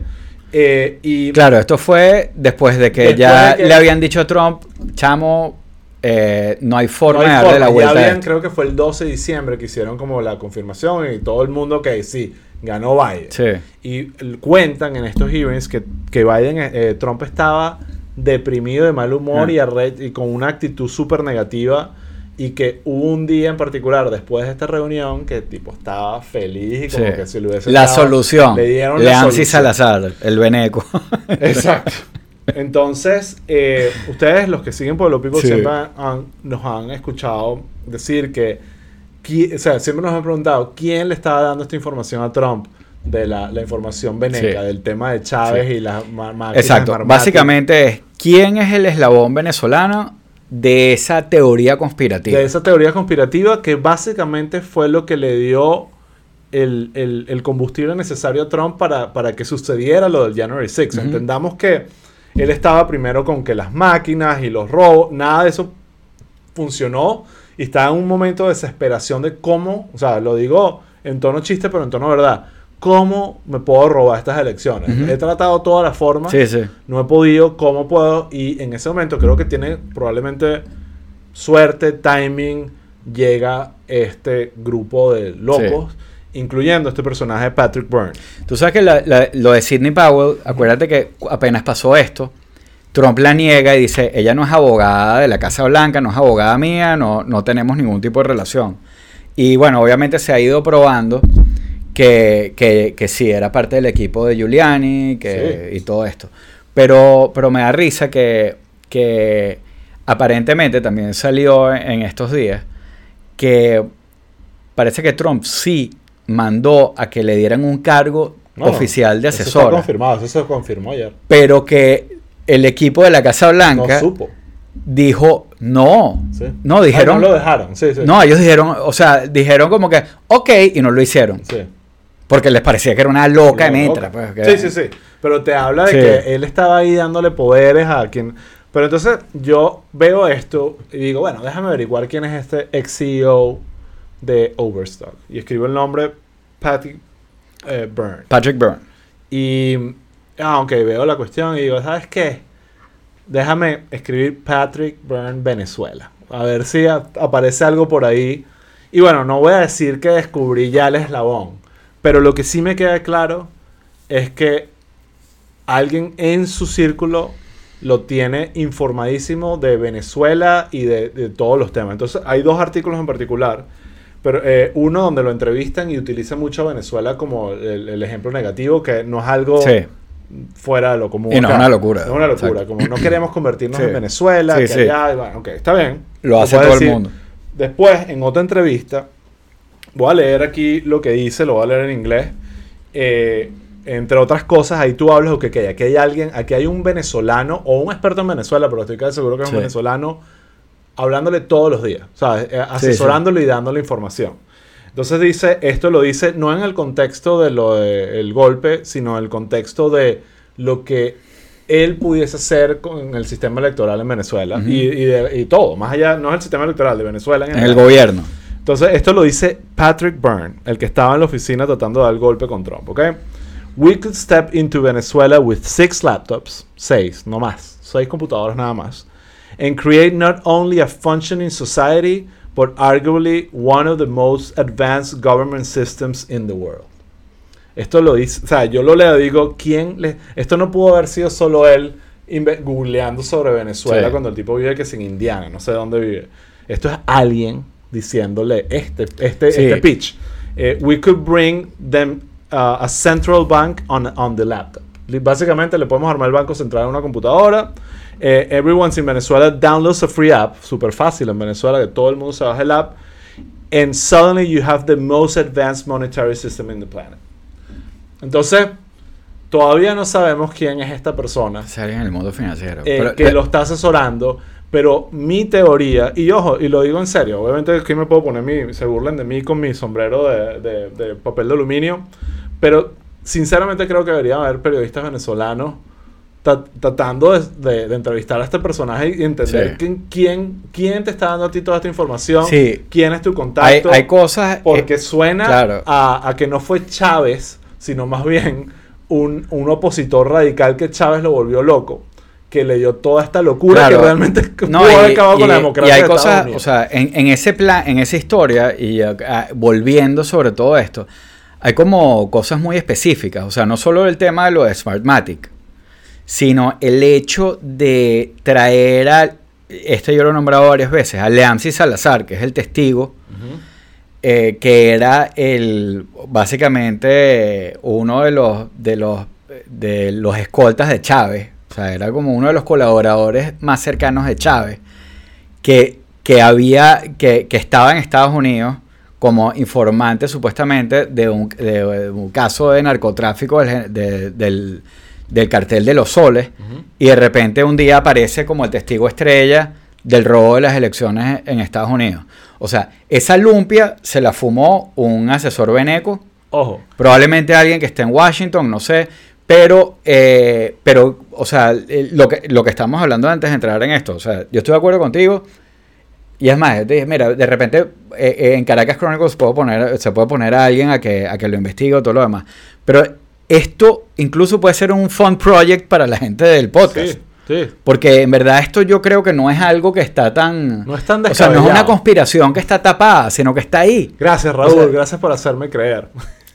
Speaker 2: Eh, y
Speaker 1: Claro, esto fue después de que
Speaker 2: Después
Speaker 1: ya
Speaker 2: de que-
Speaker 1: le habían dicho a Trump, chamo, eh, no hay forma
Speaker 2: no hay
Speaker 1: de darle
Speaker 2: forma.
Speaker 1: la
Speaker 2: Ya
Speaker 1: vuelta. a
Speaker 2: habían, creo que fue el 12 de diciembre que hicieron como la confirmación y todo el mundo que sí, ganó Biden.
Speaker 1: Sí.
Speaker 2: Y cuentan en estos hearings que, que Biden, eh, Trump estaba deprimido, de mal humor
Speaker 1: Ah.
Speaker 2: y, y con una actitud súper negativa. Y que hubo un día en particular después de esta reunión que tipo estaba feliz y como
Speaker 1: Sí.
Speaker 2: que si le hubiese
Speaker 1: La
Speaker 2: dado-
Speaker 1: solución.
Speaker 2: Le dieron la
Speaker 1: Leansi
Speaker 2: solución.
Speaker 1: Salazar, el veneco.
Speaker 2: Exacto. Entonces, eh, ustedes, los que siguen los People,
Speaker 1: Sí.
Speaker 2: siempre han- nos han escuchado decir que, qui- o sea, siempre nos han preguntado quién le estaba dando esta información a Trump de la, la información veneca,
Speaker 1: Sí.
Speaker 2: del tema de Chávez
Speaker 1: Sí.
Speaker 2: y las ma- máquinas
Speaker 1: Exacto. Básicamente es quién es el eslabón venezolano de esa teoría conspirativa.
Speaker 2: De esa teoría conspirativa que básicamente fue lo que le dio el, el- el combustible necesario a Trump para, para que sucediera lo del January 6.
Speaker 1: Ujú.
Speaker 2: Entendamos que él estaba primero con que las máquinas y los robos, nada de eso funcionó y estaba en un momento de desesperación de cómo, o sea, lo digo en tono chiste, pero en tono verdad, cómo me puedo robar estas elecciones. He tratado todas las formas.
Speaker 1: Sí, sí.
Speaker 2: No he podido, ¿cómo puedo? Y en ese momento creo que tiene probablemente suerte, timing, llega este grupo de locos, incluyendo este personaje Patrick Byrne.
Speaker 1: Tú sabes que la- la- lo de Sidney Powell, acuérdate que apenas pasó esto, Trump la niega y dice, ella no es abogada de la Casa Blanca, no es abogada mía, no, no tenemos ningún tipo de relación. Y bueno, obviamente se ha ido probando que, que, que sí, era parte del equipo de Giuliani que, y todo esto. Pero, pero me da risa que, que aparentemente también salió en, en estos días que parece que Trump sí mandó a que le dieran un cargo
Speaker 2: No, no,
Speaker 1: oficial de
Speaker 2: Eso está confirmado, eso se confirmó ayer.
Speaker 1: pero que el equipo de la Casa Blanca
Speaker 2: No supo.
Speaker 1: dijo no,
Speaker 2: Sí.
Speaker 1: no
Speaker 2: Ah,
Speaker 1: dijeron,
Speaker 2: no lo dejaron, sí, sí.
Speaker 1: no, ellos dijeron, o sea, dijeron como que ok y no lo hicieron,
Speaker 2: Sí.
Speaker 1: porque les parecía que era una loca
Speaker 2: Loca.
Speaker 1: metra, pues, que-
Speaker 2: Sí, sí, sí. Pero te habla de
Speaker 1: Sí.
Speaker 2: que él estaba ahí dándole poderes a quien. Pero entonces yo veo esto y digo, bueno, déjame averiguar quién es este ex CEO de Overstock. Y escribo el nombre Patty eh, Byrne.
Speaker 1: Patrick Byrne.
Speaker 2: Y, ah, ok, veo la cuestión y digo, ¿sabes qué? Déjame escribir Patrick Byrne Venezuela. A ver si a- aparece algo por ahí. Y bueno, no voy a decir que descubrí ya el eslabón. Pero lo que sí me queda claro es que alguien en su círculo lo tiene informadísimo de Venezuela y de, de todos los temas. Entonces, hay dos artículos en particular. Pero eh, uno donde lo entrevistan y utiliza mucho a Venezuela como el, el ejemplo negativo, que no es algo
Speaker 1: Sí.
Speaker 2: fuera de lo común.
Speaker 1: Y no es una locura.
Speaker 2: No es una locura.
Speaker 1: Exacto.
Speaker 2: Como no queremos convertirnos
Speaker 1: Sí.
Speaker 2: en Venezuela,
Speaker 1: Sí,
Speaker 2: que allá, bueno, ok, está bien.
Speaker 1: Lo hace todo el mundo.
Speaker 2: Después, en otra entrevista, voy a leer aquí lo que dice, lo voy a leer en inglés. Eh, entre otras cosas, ahí tú hablas de que aquí hay alguien, aquí hay un venezolano o un experto en Venezuela, pero estoy casi seguro que es un venezolano, hablándole todos los días, ¿sabes? Eh, asesorándole y dándole información. Entonces dice, esto lo dice no en el contexto de lo del golpe, sino en el contexto de lo que él pudiese hacer con el sistema electoral en Venezuela y, y de- y todo, más allá, no es el sistema electoral de Venezuela. En
Speaker 1: En el
Speaker 2: general.
Speaker 1: gobierno.
Speaker 2: Entonces, esto lo dice Patrick Byrne, el que estaba en la oficina tratando de dar el golpe con Trump, ¿ok? We could step into Venezuela with six laptops, seis, no más, seis computadoras nada más, and create not only a functioning society, but arguably one of the most advanced government systems in the world. Esto lo dice, o sea, yo lo leo digo, ¿quién le...? Esto no pudo haber sido solo él googleando sobre Venezuela
Speaker 1: Sí.
Speaker 2: cuando el tipo vive que es en Indiana, no sé dónde vive. Esto es alguien diciéndole este, este,
Speaker 1: Sí.
Speaker 2: este pitch. Eh, we could bring them uh, a central bank on, on the laptop. Básicamente le podemos armar el banco central en una computadora. Eh, everyone's in Venezuela downloads a free app, super fácil en Venezuela, que todo el mundo se baja el app. And suddenly you have the most advanced monetary system in the planet. Entonces, todavía no sabemos quién es esta persona
Speaker 1: alguien en el mundo financiero.
Speaker 2: eh,
Speaker 1: Pero-
Speaker 2: que
Speaker 1: pero-
Speaker 2: lo está asesorando. Pero mi teoría, y ojo, y lo digo en serio, obviamente aquí me puedo poner mi, se burlen de mí con mi sombrero de, de- de papel de aluminio, pero sinceramente creo que debería haber periodistas venezolanos tratando de, de- de entrevistar a este personaje y entender
Speaker 1: Sí.
Speaker 2: quién, quién, quién te está dando a ti toda esta información,
Speaker 1: Sí.
Speaker 2: quién es tu
Speaker 1: Hay,
Speaker 2: contacto.
Speaker 1: hay cosas...
Speaker 2: porque
Speaker 1: eh,
Speaker 2: suena
Speaker 1: claro.
Speaker 2: a, a que no fue Chávez, sino más bien un, un opositor radical que Chávez lo volvió loco. Que le dio toda esta locura
Speaker 1: Claro.
Speaker 2: que realmente
Speaker 1: No,
Speaker 2: pudo haber
Speaker 1: y-
Speaker 2: acabado con la democracia.
Speaker 1: Y hay
Speaker 2: de
Speaker 1: cosas,
Speaker 2: Unidos.
Speaker 1: o sea, en, en ese plan, en esa historia, y volviendo sobre todo esto, hay como cosas muy específicas. O sea, no solo el tema de lo de Smartmatic, sino el hecho de traer a, este yo lo he nombrado varias veces, a Leamsi Salazar, que es el testigo, eh, que era el básicamente uno de los de los de los escoltas de Chávez, o sea, era como uno de los colaboradores más cercanos de Chávez, que, que había que, que estaba en Estados Unidos como informante supuestamente de un, de un caso de narcotráfico del, del cartel de los soles y de repente un día aparece como el testigo estrella del robo de las elecciones en Estados Unidos. O sea, esa lumpia se la fumó un asesor veneco,
Speaker 2: Ojo.
Speaker 1: probablemente alguien que esté en Washington, no sé, pero, eh, pero o sea, eh, lo que, lo que estamos hablando antes de entrar en esto, o sea, yo estoy de acuerdo contigo. Y es más, yo te dije, mira, de repente eh, eh, en Caracas Chronicles puedo poner, se puede poner a alguien a que, a que lo investigue o todo lo demás. Pero esto incluso puede ser un fun project para la gente del podcast.
Speaker 2: Sí, sí.
Speaker 1: Porque en verdad esto yo creo que no es algo que está tan...
Speaker 2: No es tan
Speaker 1: O sea, no es una conspiración que está tapada, sino que está ahí.
Speaker 2: Gracias, Raúl.
Speaker 1: O sea-
Speaker 2: gracias por hacerme creer.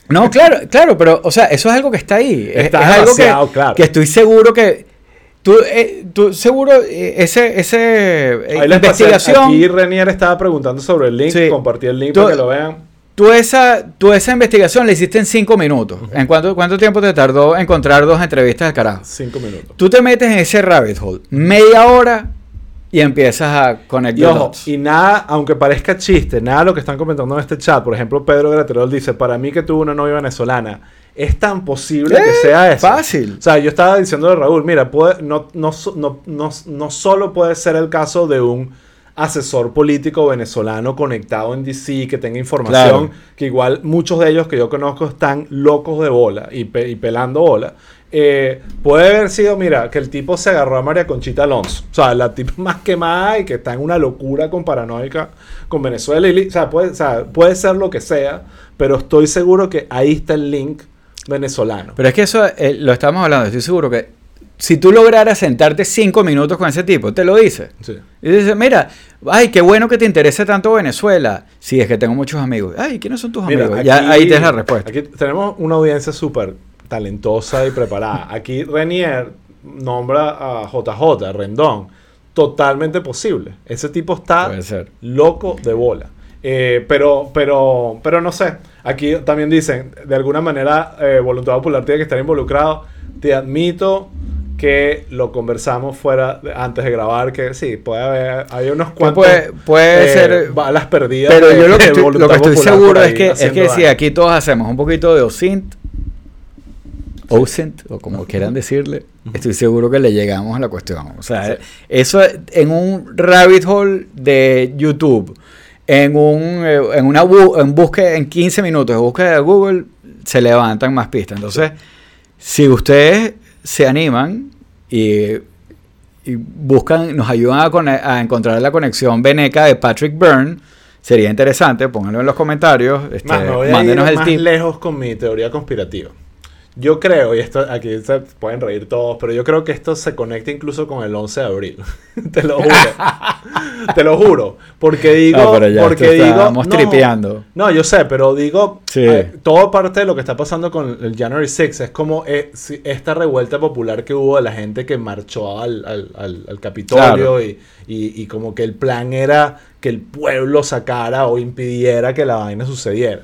Speaker 1: No, claro, claro, pero, o sea, eso es algo que está ahí. Es-
Speaker 2: Está
Speaker 1: es, algo que,
Speaker 2: claro.
Speaker 1: que estoy seguro que. Tú, eh, tú seguro, eh, ese, ese eh,
Speaker 2: pasé-
Speaker 1: investigación.
Speaker 2: Aquí Renier estaba preguntando sobre el link.
Speaker 1: Sí.
Speaker 2: Compartí el link
Speaker 1: Tú-
Speaker 2: para que lo vean.
Speaker 1: Tú esa, tú esa investigación la hiciste en cinco minutos. ¿En cuánto, cuánto tiempo te tardó encontrar dos entrevistas del carajo?
Speaker 2: Cinco minutos.
Speaker 1: Tú te metes en ese rabbit hole, media hora, y empiezas a
Speaker 2: Y
Speaker 1: conectar
Speaker 2: ojo, y nada, aunque parezca chiste, nada de lo que están comentando en este chat. Por ejemplo, Pedro Graterol dice: Para mí que tuvo una novia venezolana, es tan posible que
Speaker 1: Eh,
Speaker 2: sea eso.
Speaker 1: fácil.
Speaker 2: O sea, yo estaba diciéndole a Raúl: Mira, puede, no, no, no, no solo puede ser el caso de un asesor político venezolano conectado en DC que tenga información,
Speaker 1: Claro.
Speaker 2: que igual muchos de ellos que yo conozco están locos de bola y, pe- y pelando bola. Eh, puede haber sido, mira, que el tipo se agarró a María Conchita Alonso. O sea, la tipa más quemada y que está en una locura con paranoica con Venezuela. Y, o, sea, puede, o sea, puede ser lo que sea, pero estoy seguro que ahí está el link venezolano.
Speaker 1: Pero es que eso eh, lo estamos hablando. Estoy seguro que si tú lograras sentarte cinco minutos con ese tipo, te lo dice.
Speaker 2: Sí.
Speaker 1: Y dice, mira, ay, qué bueno que te interese tanto Venezuela. Sí, es que tengo muchos amigos. Ay, ¿quiénes son tus
Speaker 2: Mira,
Speaker 1: amigos? ya ahí tienes la respuesta.
Speaker 2: Aquí tenemos una audiencia súper talentosa y preparada. Aquí Renier nombra a JJ, Rendón. Totalmente posible. Ese tipo está loco de bola. Eh, pero, pero, pero no sé. Aquí también dicen, de alguna manera, eh, Voluntad Popular tiene que estar involucrado. Te admito que lo conversamos fuera de- antes de grabar, que sí, puede haber, hay unos cuantos
Speaker 1: puede- puede
Speaker 2: eh,
Speaker 1: ser-
Speaker 2: balas perdidas.
Speaker 1: Pero
Speaker 2: de-
Speaker 1: yo lo que estoy, lo que estoy seguro es que, es que si aquí todos hacemos un poquito de OSINT, OSINT, o como quieran decirle, estoy seguro que le llegamos a la cuestión. O sea,
Speaker 2: Sí.
Speaker 1: eso en un rabbit hole de YouTube, en un eh, en una bu- en búsqueda, en 15 minutos de búsqueda de Google, se levantan más pistas. Entonces, si ustedes se animan y, y buscan, nos ayudan a, a encontrar la conexión veneca de Patrick Byrne, sería interesante, pónganlo en los comentarios, este,
Speaker 2: Más, me voy a
Speaker 1: mándenos
Speaker 2: ir
Speaker 1: el
Speaker 2: más
Speaker 1: tip.
Speaker 2: lejos con mi teoría conspirativa. Yo creo, y esto aquí se pueden reír todos, pero yo creo que esto se conecta incluso con el 11 de abril. Te lo juro. Te lo juro. Porque digo.
Speaker 1: No, pero ya
Speaker 2: porque digo.
Speaker 1: estamos
Speaker 2: no,
Speaker 1: tripeando.
Speaker 2: No, yo sé, pero digo.
Speaker 1: Sí.
Speaker 2: eh, todo parte de lo que está pasando con el January 6 es como eh, si- esta revuelta popular que hubo de la gente que marchó al, al, al- al Capitolio
Speaker 1: Claro.
Speaker 2: y, y- y como que el plan era que el pueblo sacara o impidiera que la vaina sucediera.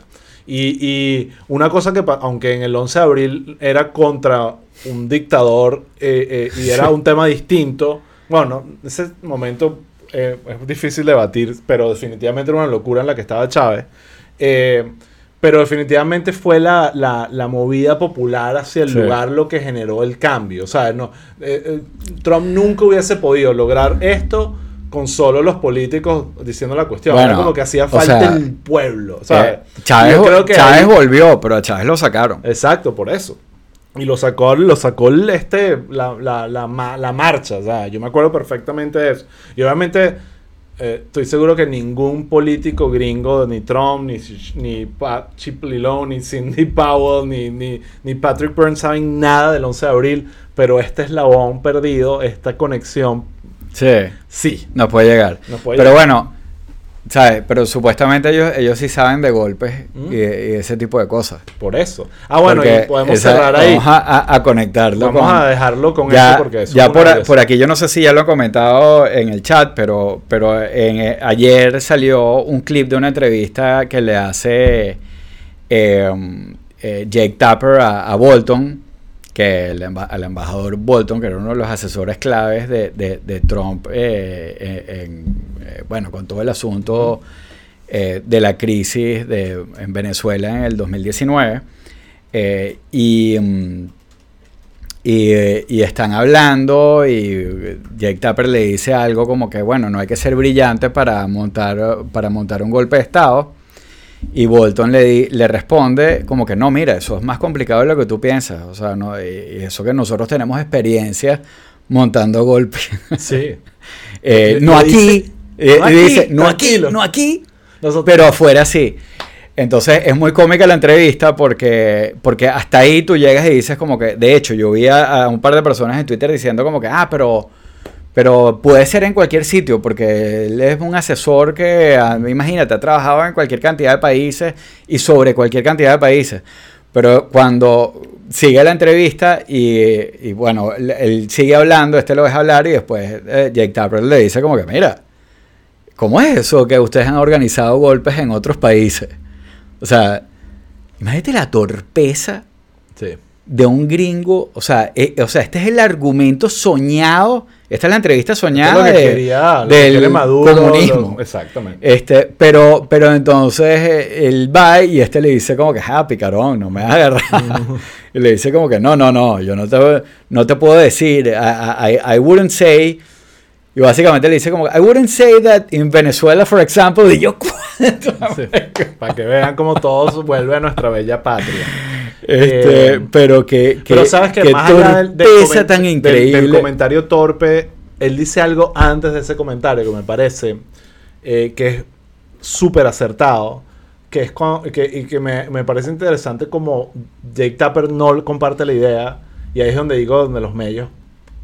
Speaker 2: Y, y una cosa que, aunque en el 11 de abril era contra un dictador eh, eh, y era un tema distinto, bueno, ese momento eh, es difícil debatir, pero definitivamente era una locura en la que estaba Chávez. Pero definitivamente fue la, la- la movida popular hacia el
Speaker 1: Sí.
Speaker 2: lugar lo que generó el cambio. O sea, no, Trump nunca hubiese podido lograr esto con solo los políticos diciendo la cuestión.
Speaker 1: Bueno,
Speaker 2: Era como que hacía
Speaker 1: o
Speaker 2: falta
Speaker 1: sea,
Speaker 2: el pueblo. ¿sabes?
Speaker 1: Eh, Chávez,
Speaker 2: Yo creo que
Speaker 1: Chávez
Speaker 2: ahí-
Speaker 1: volvió, pero a Chávez lo sacaron.
Speaker 2: Exacto, por eso. Y lo sacó, lo sacó el- este, la, la, la, la marcha, o sea, yo me acuerdo perfectamente de eso. Y obviamente eh, estoy seguro que ningún político gringo, ni Trump, ni, ni Pat Chip Lilo, ni Cindy Powell, ni, ni, ni Patrick Burns saben nada del 11 de abril, pero este eslabón perdido, esta conexión,
Speaker 1: Sí,
Speaker 2: sí.
Speaker 1: no puede llegar.
Speaker 2: Nos puede
Speaker 1: Pero
Speaker 2: llegar.
Speaker 1: bueno, ¿sabes? Pero supuestamente ellos, ellos sí saben de golpes
Speaker 2: Mm.
Speaker 1: y, y ese tipo de cosas.
Speaker 2: Por eso. Ah, bueno,
Speaker 1: Porque
Speaker 2: y podemos
Speaker 1: esa-
Speaker 2: cerrar ahí.
Speaker 1: Vamos a, a- a conectarlo
Speaker 2: Vamos
Speaker 1: con-
Speaker 2: a dejarlo con
Speaker 1: ya,
Speaker 2: eso porque eso
Speaker 1: ya por, a- aquí yo no sé si ya lo he comentado en el chat, pero, pero en, eh, ayer salió un clip de una entrevista que le hace eh, eh, Jake Tapper a Bolton, que el, al embajador Bolton, que era uno de los asesores claves de, de- de Trump, eh, eh, en, eh, bueno, con todo el asunto eh, de la crisis de, en Venezuela en el 2019. eh, y, mm, y, eh, y están hablando y Jake Tapper le dice algo como que, bueno, no hay que ser brillante para montar, para montar un golpe de Estado. Y Bolton le, le responde como que no, mira, eso es más complicado de lo que tú piensas. O sea, no, y eso que nosotros tenemos experiencia montando golpes.
Speaker 2: Sí.
Speaker 1: Eh, no aquí.
Speaker 2: dice,
Speaker 1: eh,
Speaker 2: "No aquí,
Speaker 1: dice, no aquí,
Speaker 2: tranquilo".
Speaker 1: no aquí.
Speaker 2: Nosotros-
Speaker 1: Pero afuera sí. Entonces es muy cómica la entrevista porque, porque hasta ahí tú llegas y dices como que, de hecho, yo vi a, a un par de personas en Twitter diciendo como que, ah, pero, pero puede ser en cualquier sitio porque él es un asesor que, imagínate, ha trabajado en cualquier cantidad de países y sobre cualquier cantidad de países. Pero cuando sigue la entrevista y, y bueno, él, él sigue hablando, este lo deja hablar y después eh, Jake Tapper le dice como que, mira, ¿Cómo es eso que ustedes han organizado golpes en otros países? O sea, imagínate la torpeza
Speaker 2: Sí.
Speaker 1: de un gringo. O sea, eh, o sea, este es el argumento soñado. Esta es la entrevista
Speaker 2: es
Speaker 1: soñada
Speaker 2: lo que quería,
Speaker 1: del
Speaker 2: Maduro,
Speaker 1: comunismo.
Speaker 2: lo- exactamente.
Speaker 1: Este, pero, pero entonces eh, él va y este le dice como que, ah, picarón, no me vas a agarrar. y le dice como que, no, no, no, yo no te, no te puedo decir, I, I, I wouldn't say. Y básicamente le dice como, I wouldn't say that in Venezuela, for example. Y yo.
Speaker 2: Sí, para que vean cómo todo vuelve a nuestra bella patria.
Speaker 1: Este,
Speaker 2: Eh,
Speaker 1: pero que, que,
Speaker 2: Pero sabes que
Speaker 1: que
Speaker 2: más allá del, del
Speaker 1: tan increíble.
Speaker 2: del comentario torpe, él dice algo antes de ese comentario que me parece eh, que es súper acertado. Que es que, y que me, me parece interesante como Jake Tapper no comparte la idea. Y ahí es donde digo, donde los medios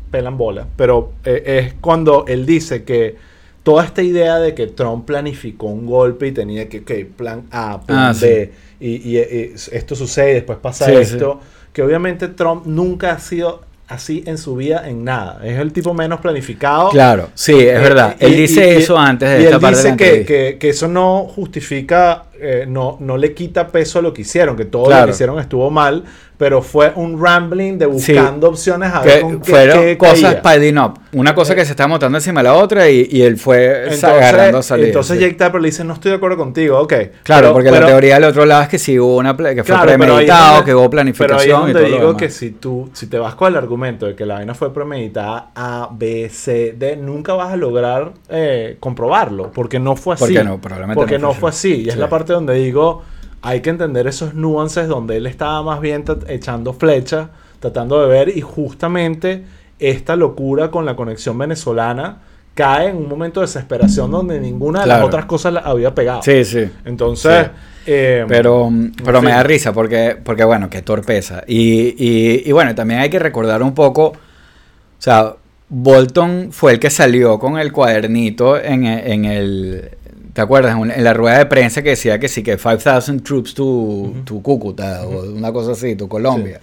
Speaker 2: pelan bola. Pero eh, es cuando él dice que toda esta idea de que Trump planificó un golpe y tenía que, ok, plan A, plan
Speaker 1: Ah,
Speaker 2: B, y, y- y esto sucede y después pasa
Speaker 1: Sí,
Speaker 2: esto, que obviamente Trump nunca ha sido así en su vida en nada. Es el tipo menos planificado.
Speaker 1: Claro, sí, es
Speaker 2: Eh,
Speaker 1: verdad.
Speaker 2: y-
Speaker 1: él
Speaker 2: y-
Speaker 1: dice eso antes de
Speaker 2: y
Speaker 1: esta
Speaker 2: él
Speaker 1: parte de la
Speaker 2: que, que- que eso no justifica, eh, no, no le quita peso a lo que hicieron, que todo lo
Speaker 1: Claro.
Speaker 2: que hicieron estuvo mal, pero fue un rambling de
Speaker 1: Sí.
Speaker 2: buscando opciones a ver
Speaker 1: que
Speaker 2: con qué,
Speaker 1: fueron
Speaker 2: qué
Speaker 1: cosas piling up. Una cosa
Speaker 2: Eh,
Speaker 1: que se está montando encima de la otra y, y él fue
Speaker 2: Entonces,
Speaker 1: agarrando salida.
Speaker 2: entonces
Speaker 1: sí.
Speaker 2: Jake Tapper le dice, no estoy de acuerdo contigo, ok.
Speaker 1: Claro,
Speaker 2: Pero-
Speaker 1: porque
Speaker 2: pero-
Speaker 1: la teoría del otro lado es que sí hubo una que fue
Speaker 2: Claro, ahí es
Speaker 1: premeditado,
Speaker 2: donde-
Speaker 1: que hubo
Speaker 2: Pero ahí es
Speaker 1: planificación y
Speaker 2: donde
Speaker 1: todo lo
Speaker 2: digo
Speaker 1: demás.
Speaker 2: que si tú, si te vas con el argumento de que la vaina fue premeditada A, B, C, D, nunca vas a lograr eh, comprobarlo, porque no fue así.
Speaker 1: Porque no, probablemente
Speaker 2: Porque
Speaker 1: no
Speaker 2: no
Speaker 1: fue
Speaker 2: fue
Speaker 1: así.
Speaker 2: Y es
Speaker 1: Sí.
Speaker 2: la parte donde digo, hay que entender esos nuances donde él estaba más bien echando flecha, tratando de ver, y justamente esta locura con la conexión venezolana cae en un momento de desesperación donde ninguna de
Speaker 1: Claro.
Speaker 2: las otras cosas la había pegado.
Speaker 1: Sí, sí.
Speaker 2: Entonces, eh,
Speaker 1: Pero, pero me
Speaker 2: fin.
Speaker 1: da risa porque, porque bueno, qué torpeza. Y, y, y bueno, también hay que recordar un poco, o sea, Bolton fue el que salió con el cuadernito en, en el, ¿te acuerdas? En la rueda de prensa que decía que sí, que 5,000 troops to, to Cúcuta o una cosa así, to Colombia.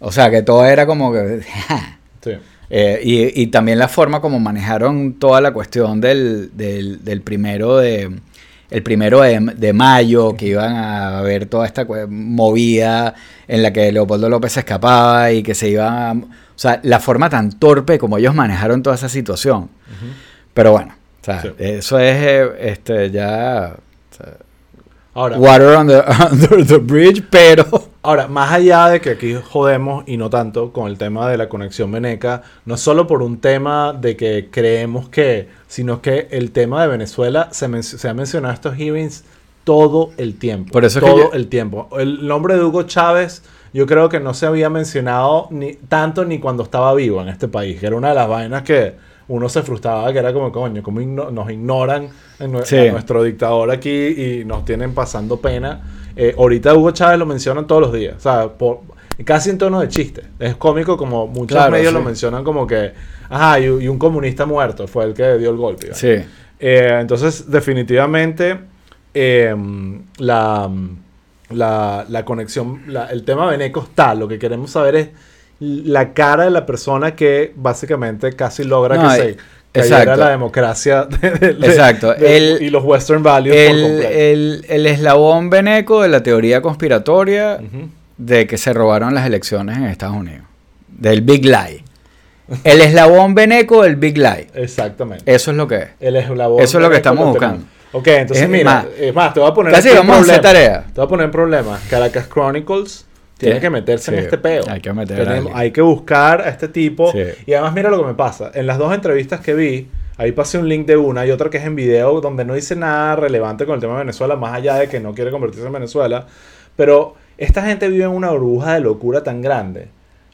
Speaker 1: O sea, que todo era como que...
Speaker 2: sí.
Speaker 1: Eh, y, y también la forma como manejaron toda la cuestión del, del, del primero de el primero de, de mayo, que iban a ver toda esta movida en la que Leopoldo López se escapaba y que se iban a- o sea, la forma tan torpe como ellos manejaron toda esa situación. Pero bueno, o sea,
Speaker 2: Sí.
Speaker 1: eso es eh, este ya o sea,
Speaker 2: Ahora,
Speaker 1: water on the- under the bridge, pero
Speaker 2: Ahora, más allá de que aquí jodemos y no tanto con el tema de la conexión veneca, no solo por un tema de que creemos que, sino que el tema de Venezuela se, men- se ha mencionado en estos hearings todo el tiempo.
Speaker 1: Por eso es que
Speaker 2: todo el tiempo. El nombre de Hugo Chávez yo creo que no se había mencionado ni tanto ni cuando estaba vivo en este país, que era una de las vainas que uno se frustraba, que era como, coño, como igno- nos ignoran en nue-
Speaker 1: Sí.
Speaker 2: a nuestro dictador aquí y nos tienen pasando pena. Eh, ahorita Hugo Chávez lo mencionan todos los días, o sea, por, casi en tono de chiste. Es cómico como muchos
Speaker 1: Claro,
Speaker 2: medios
Speaker 1: sí.
Speaker 2: lo mencionan como que, ajá, y, y un comunista muerto fue el que dio el golpe.
Speaker 1: Sí.
Speaker 2: Eh, entonces, definitivamente, eh, la, la, la conexión, la- el tema Beneco está. Lo que queremos saber es la cara de la persona que básicamente casi logra
Speaker 1: No,
Speaker 2: que
Speaker 1: eh,
Speaker 2: se cayera
Speaker 1: exacto.
Speaker 2: la democracia de- de- de-
Speaker 1: Exacto.
Speaker 2: de-
Speaker 1: El-
Speaker 2: y los Western Values por
Speaker 1: El,
Speaker 2: completo.
Speaker 1: el, el eslabón veneco de la teoría conspiratoria de que se robaron las elecciones en Estados Unidos. Del Big Lie. El eslabón veneco del Big Lie.
Speaker 2: Exactamente.
Speaker 1: Eso es lo que es.
Speaker 2: El eslabón
Speaker 1: Eso es lo que
Speaker 2: Beneco
Speaker 1: estamos buscando.
Speaker 2: Ok, entonces
Speaker 1: Es
Speaker 2: mira,
Speaker 1: más-
Speaker 2: es más, te voy a poner
Speaker 1: Casi vamos a hacer
Speaker 2: problema.
Speaker 1: tarea.
Speaker 2: Te voy a poner un problema. Caracas Chronicles tiene
Speaker 1: Sí.
Speaker 2: que meterse en este peo.
Speaker 1: Hay que meter
Speaker 2: Tenemos- hay que buscar a este tipo.
Speaker 1: Sí.
Speaker 2: Y además mira lo que me pasa. En las dos entrevistas que vi, ahí pasé un link de una y otra que es en video donde no dice nada relevante con el tema de Venezuela, más allá de que no quiere convertirse en Venezuela. Pero esta gente vive en una burbuja de locura tan grande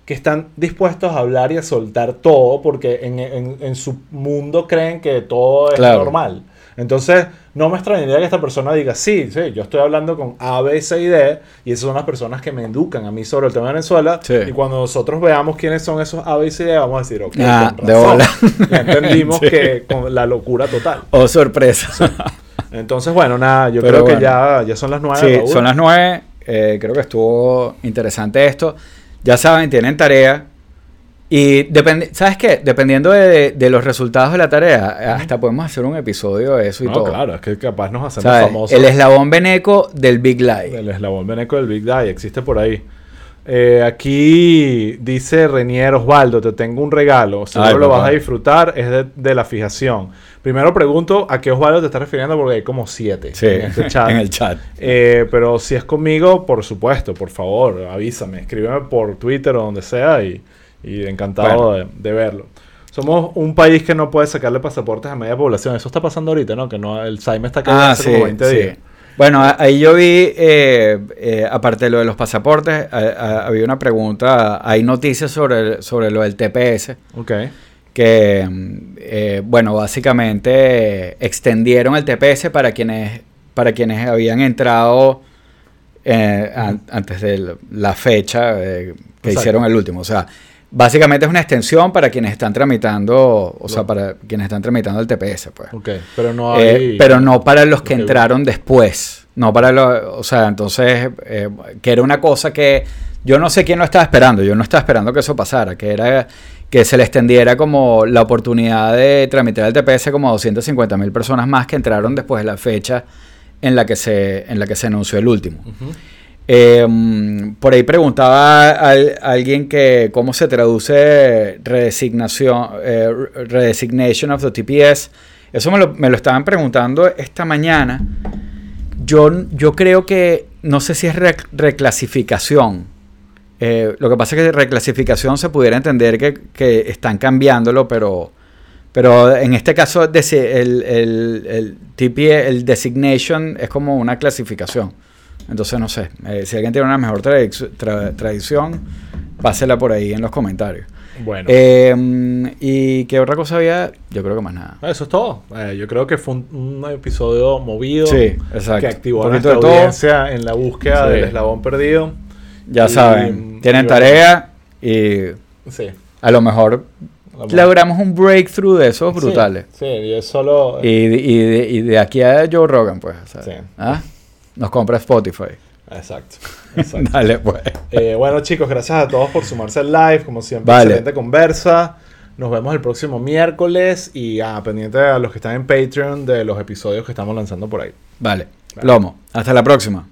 Speaker 2: que están dispuestos a hablar y a soltar todo porque en, en- en su mundo creen que todo es
Speaker 1: Claro.
Speaker 2: normal. Entonces, no me extrañaría que esta persona diga, sí, sí, yo estoy hablando con A, B, C y D, y esas son las personas que me educan a mí sobre el tema de Venezuela.
Speaker 1: Sí.
Speaker 2: Y cuando nosotros veamos quiénes son esos A, B, C y D, vamos a decir, ok,
Speaker 1: Ah,
Speaker 2: con
Speaker 1: de
Speaker 2: razón.
Speaker 1: bola.
Speaker 2: Ya entendimos
Speaker 1: Sí.
Speaker 2: que con la locura total.
Speaker 1: Oh, sorpresa.
Speaker 2: Entonces, bueno, nada, yo
Speaker 1: Pero
Speaker 2: creo que ya, ya son las nueve.
Speaker 1: Sí,
Speaker 2: Raúl.
Speaker 1: son las nueve. Eh, creo que estuvo interesante esto. Ya saben, tienen tarea. Y depende, ¿sabes qué? Dependiendo de, de los resultados de la tarea, hasta podemos hacer un episodio de eso y
Speaker 2: No,
Speaker 1: todo.
Speaker 2: claro, es que capaz nos hacemos
Speaker 1: ¿Sabes?
Speaker 2: famosos.
Speaker 1: El eslabón veneco del Big Lie.
Speaker 2: El eslabón veneco del Big Die existe por ahí. Eh, aquí dice Renier Osvaldo, te tengo un regalo. Seguro lo vas a disfrutar, es de, de la fijación. Primero pregunto a qué Osvaldo te estás refiriendo porque hay como siete
Speaker 1: Sí,
Speaker 2: en este chat.
Speaker 1: en el chat.
Speaker 2: Eh, pero si es conmigo, por supuesto, por favor, avísame, escríbeme por Twitter o donde sea y, y encantado de, de verlo. Somos un país que no puede sacarle pasaportes a media población. Eso está pasando ahorita, ¿no? Que no, el Saime está cayendo
Speaker 1: Ah,
Speaker 2: hace
Speaker 1: sí,
Speaker 2: como 20
Speaker 1: sí.
Speaker 2: días.
Speaker 1: Bueno, ahí yo vi, eh, eh, aparte de lo de los pasaportes, a- a- había una pregunta, hay noticias sobre, el- sobre lo del TPS,
Speaker 2: Ok.
Speaker 1: que, eh, bueno, básicamente extendieron el TPS para quienes, para quienes habían entrado an- antes de la- fecha que
Speaker 2: Exacto.
Speaker 1: hicieron el último. O sea, básicamente es una extensión para quienes están tramitando, o sea, para quienes están tramitando el TPS, pues.
Speaker 2: Ok. Pero no
Speaker 1: Eh, pero no para los que entraron después. No para los. O sea, entonces, eh, que era una cosa que yo no sé quién lo estaba esperando. Yo no estaba esperando que eso pasara. Que era que se le extendiera como la oportunidad de tramitar el TPS como a 250 mil personas más que entraron después de la fecha en la que se, en la que se anunció el último. Mm, por ahí preguntaba al- alguien que cómo se traduce redesignación, eh, re- redesignation of the TPS. Eso me lo, me lo estaban preguntando esta mañana. Yo, yo creo que, no sé si es rec- reclasificación. Eh, lo que pasa es que reclasificación se pudiera entender que, que están cambiándolo, pero, pero en este caso el, el TPS, el designation es como una clasificación. Entonces no sé, eh, si alguien tiene una mejor tra- tradición, pásela por ahí en los comentarios.
Speaker 2: Bueno.
Speaker 1: Eh, mm, ¿Y qué otra cosa había? Yo creo que más nada.
Speaker 2: Eso es todo. Eh, yo creo que fue un, un episodio movido
Speaker 1: Sí,
Speaker 2: que activó a nuestra audiencia en la búsqueda
Speaker 1: Sí.
Speaker 2: del eslabón perdido.
Speaker 1: Ya
Speaker 2: Y-
Speaker 1: saben, tienen
Speaker 2: y-
Speaker 1: tarea y
Speaker 2: Sí.
Speaker 1: a lo mejor logramos un breakthrough de esos brutales.
Speaker 2: Sí, sí, y es solo...
Speaker 1: Y, y de, y de aquí a Joe Rogan, pues.
Speaker 2: Sí.
Speaker 1: ¿ah? Nos compra Spotify.
Speaker 2: Exacto. exacto.
Speaker 1: Dale, pues.
Speaker 2: Eh, bueno, chicos, gracias a todos por sumarse al live. Como siempre,
Speaker 1: Vale.
Speaker 2: excelente conversa. Nos vemos el próximo miércoles y ah, pendiente a los que están en Patreon de los episodios que estamos lanzando por ahí.
Speaker 1: Vale. Plomo. Hasta la próxima.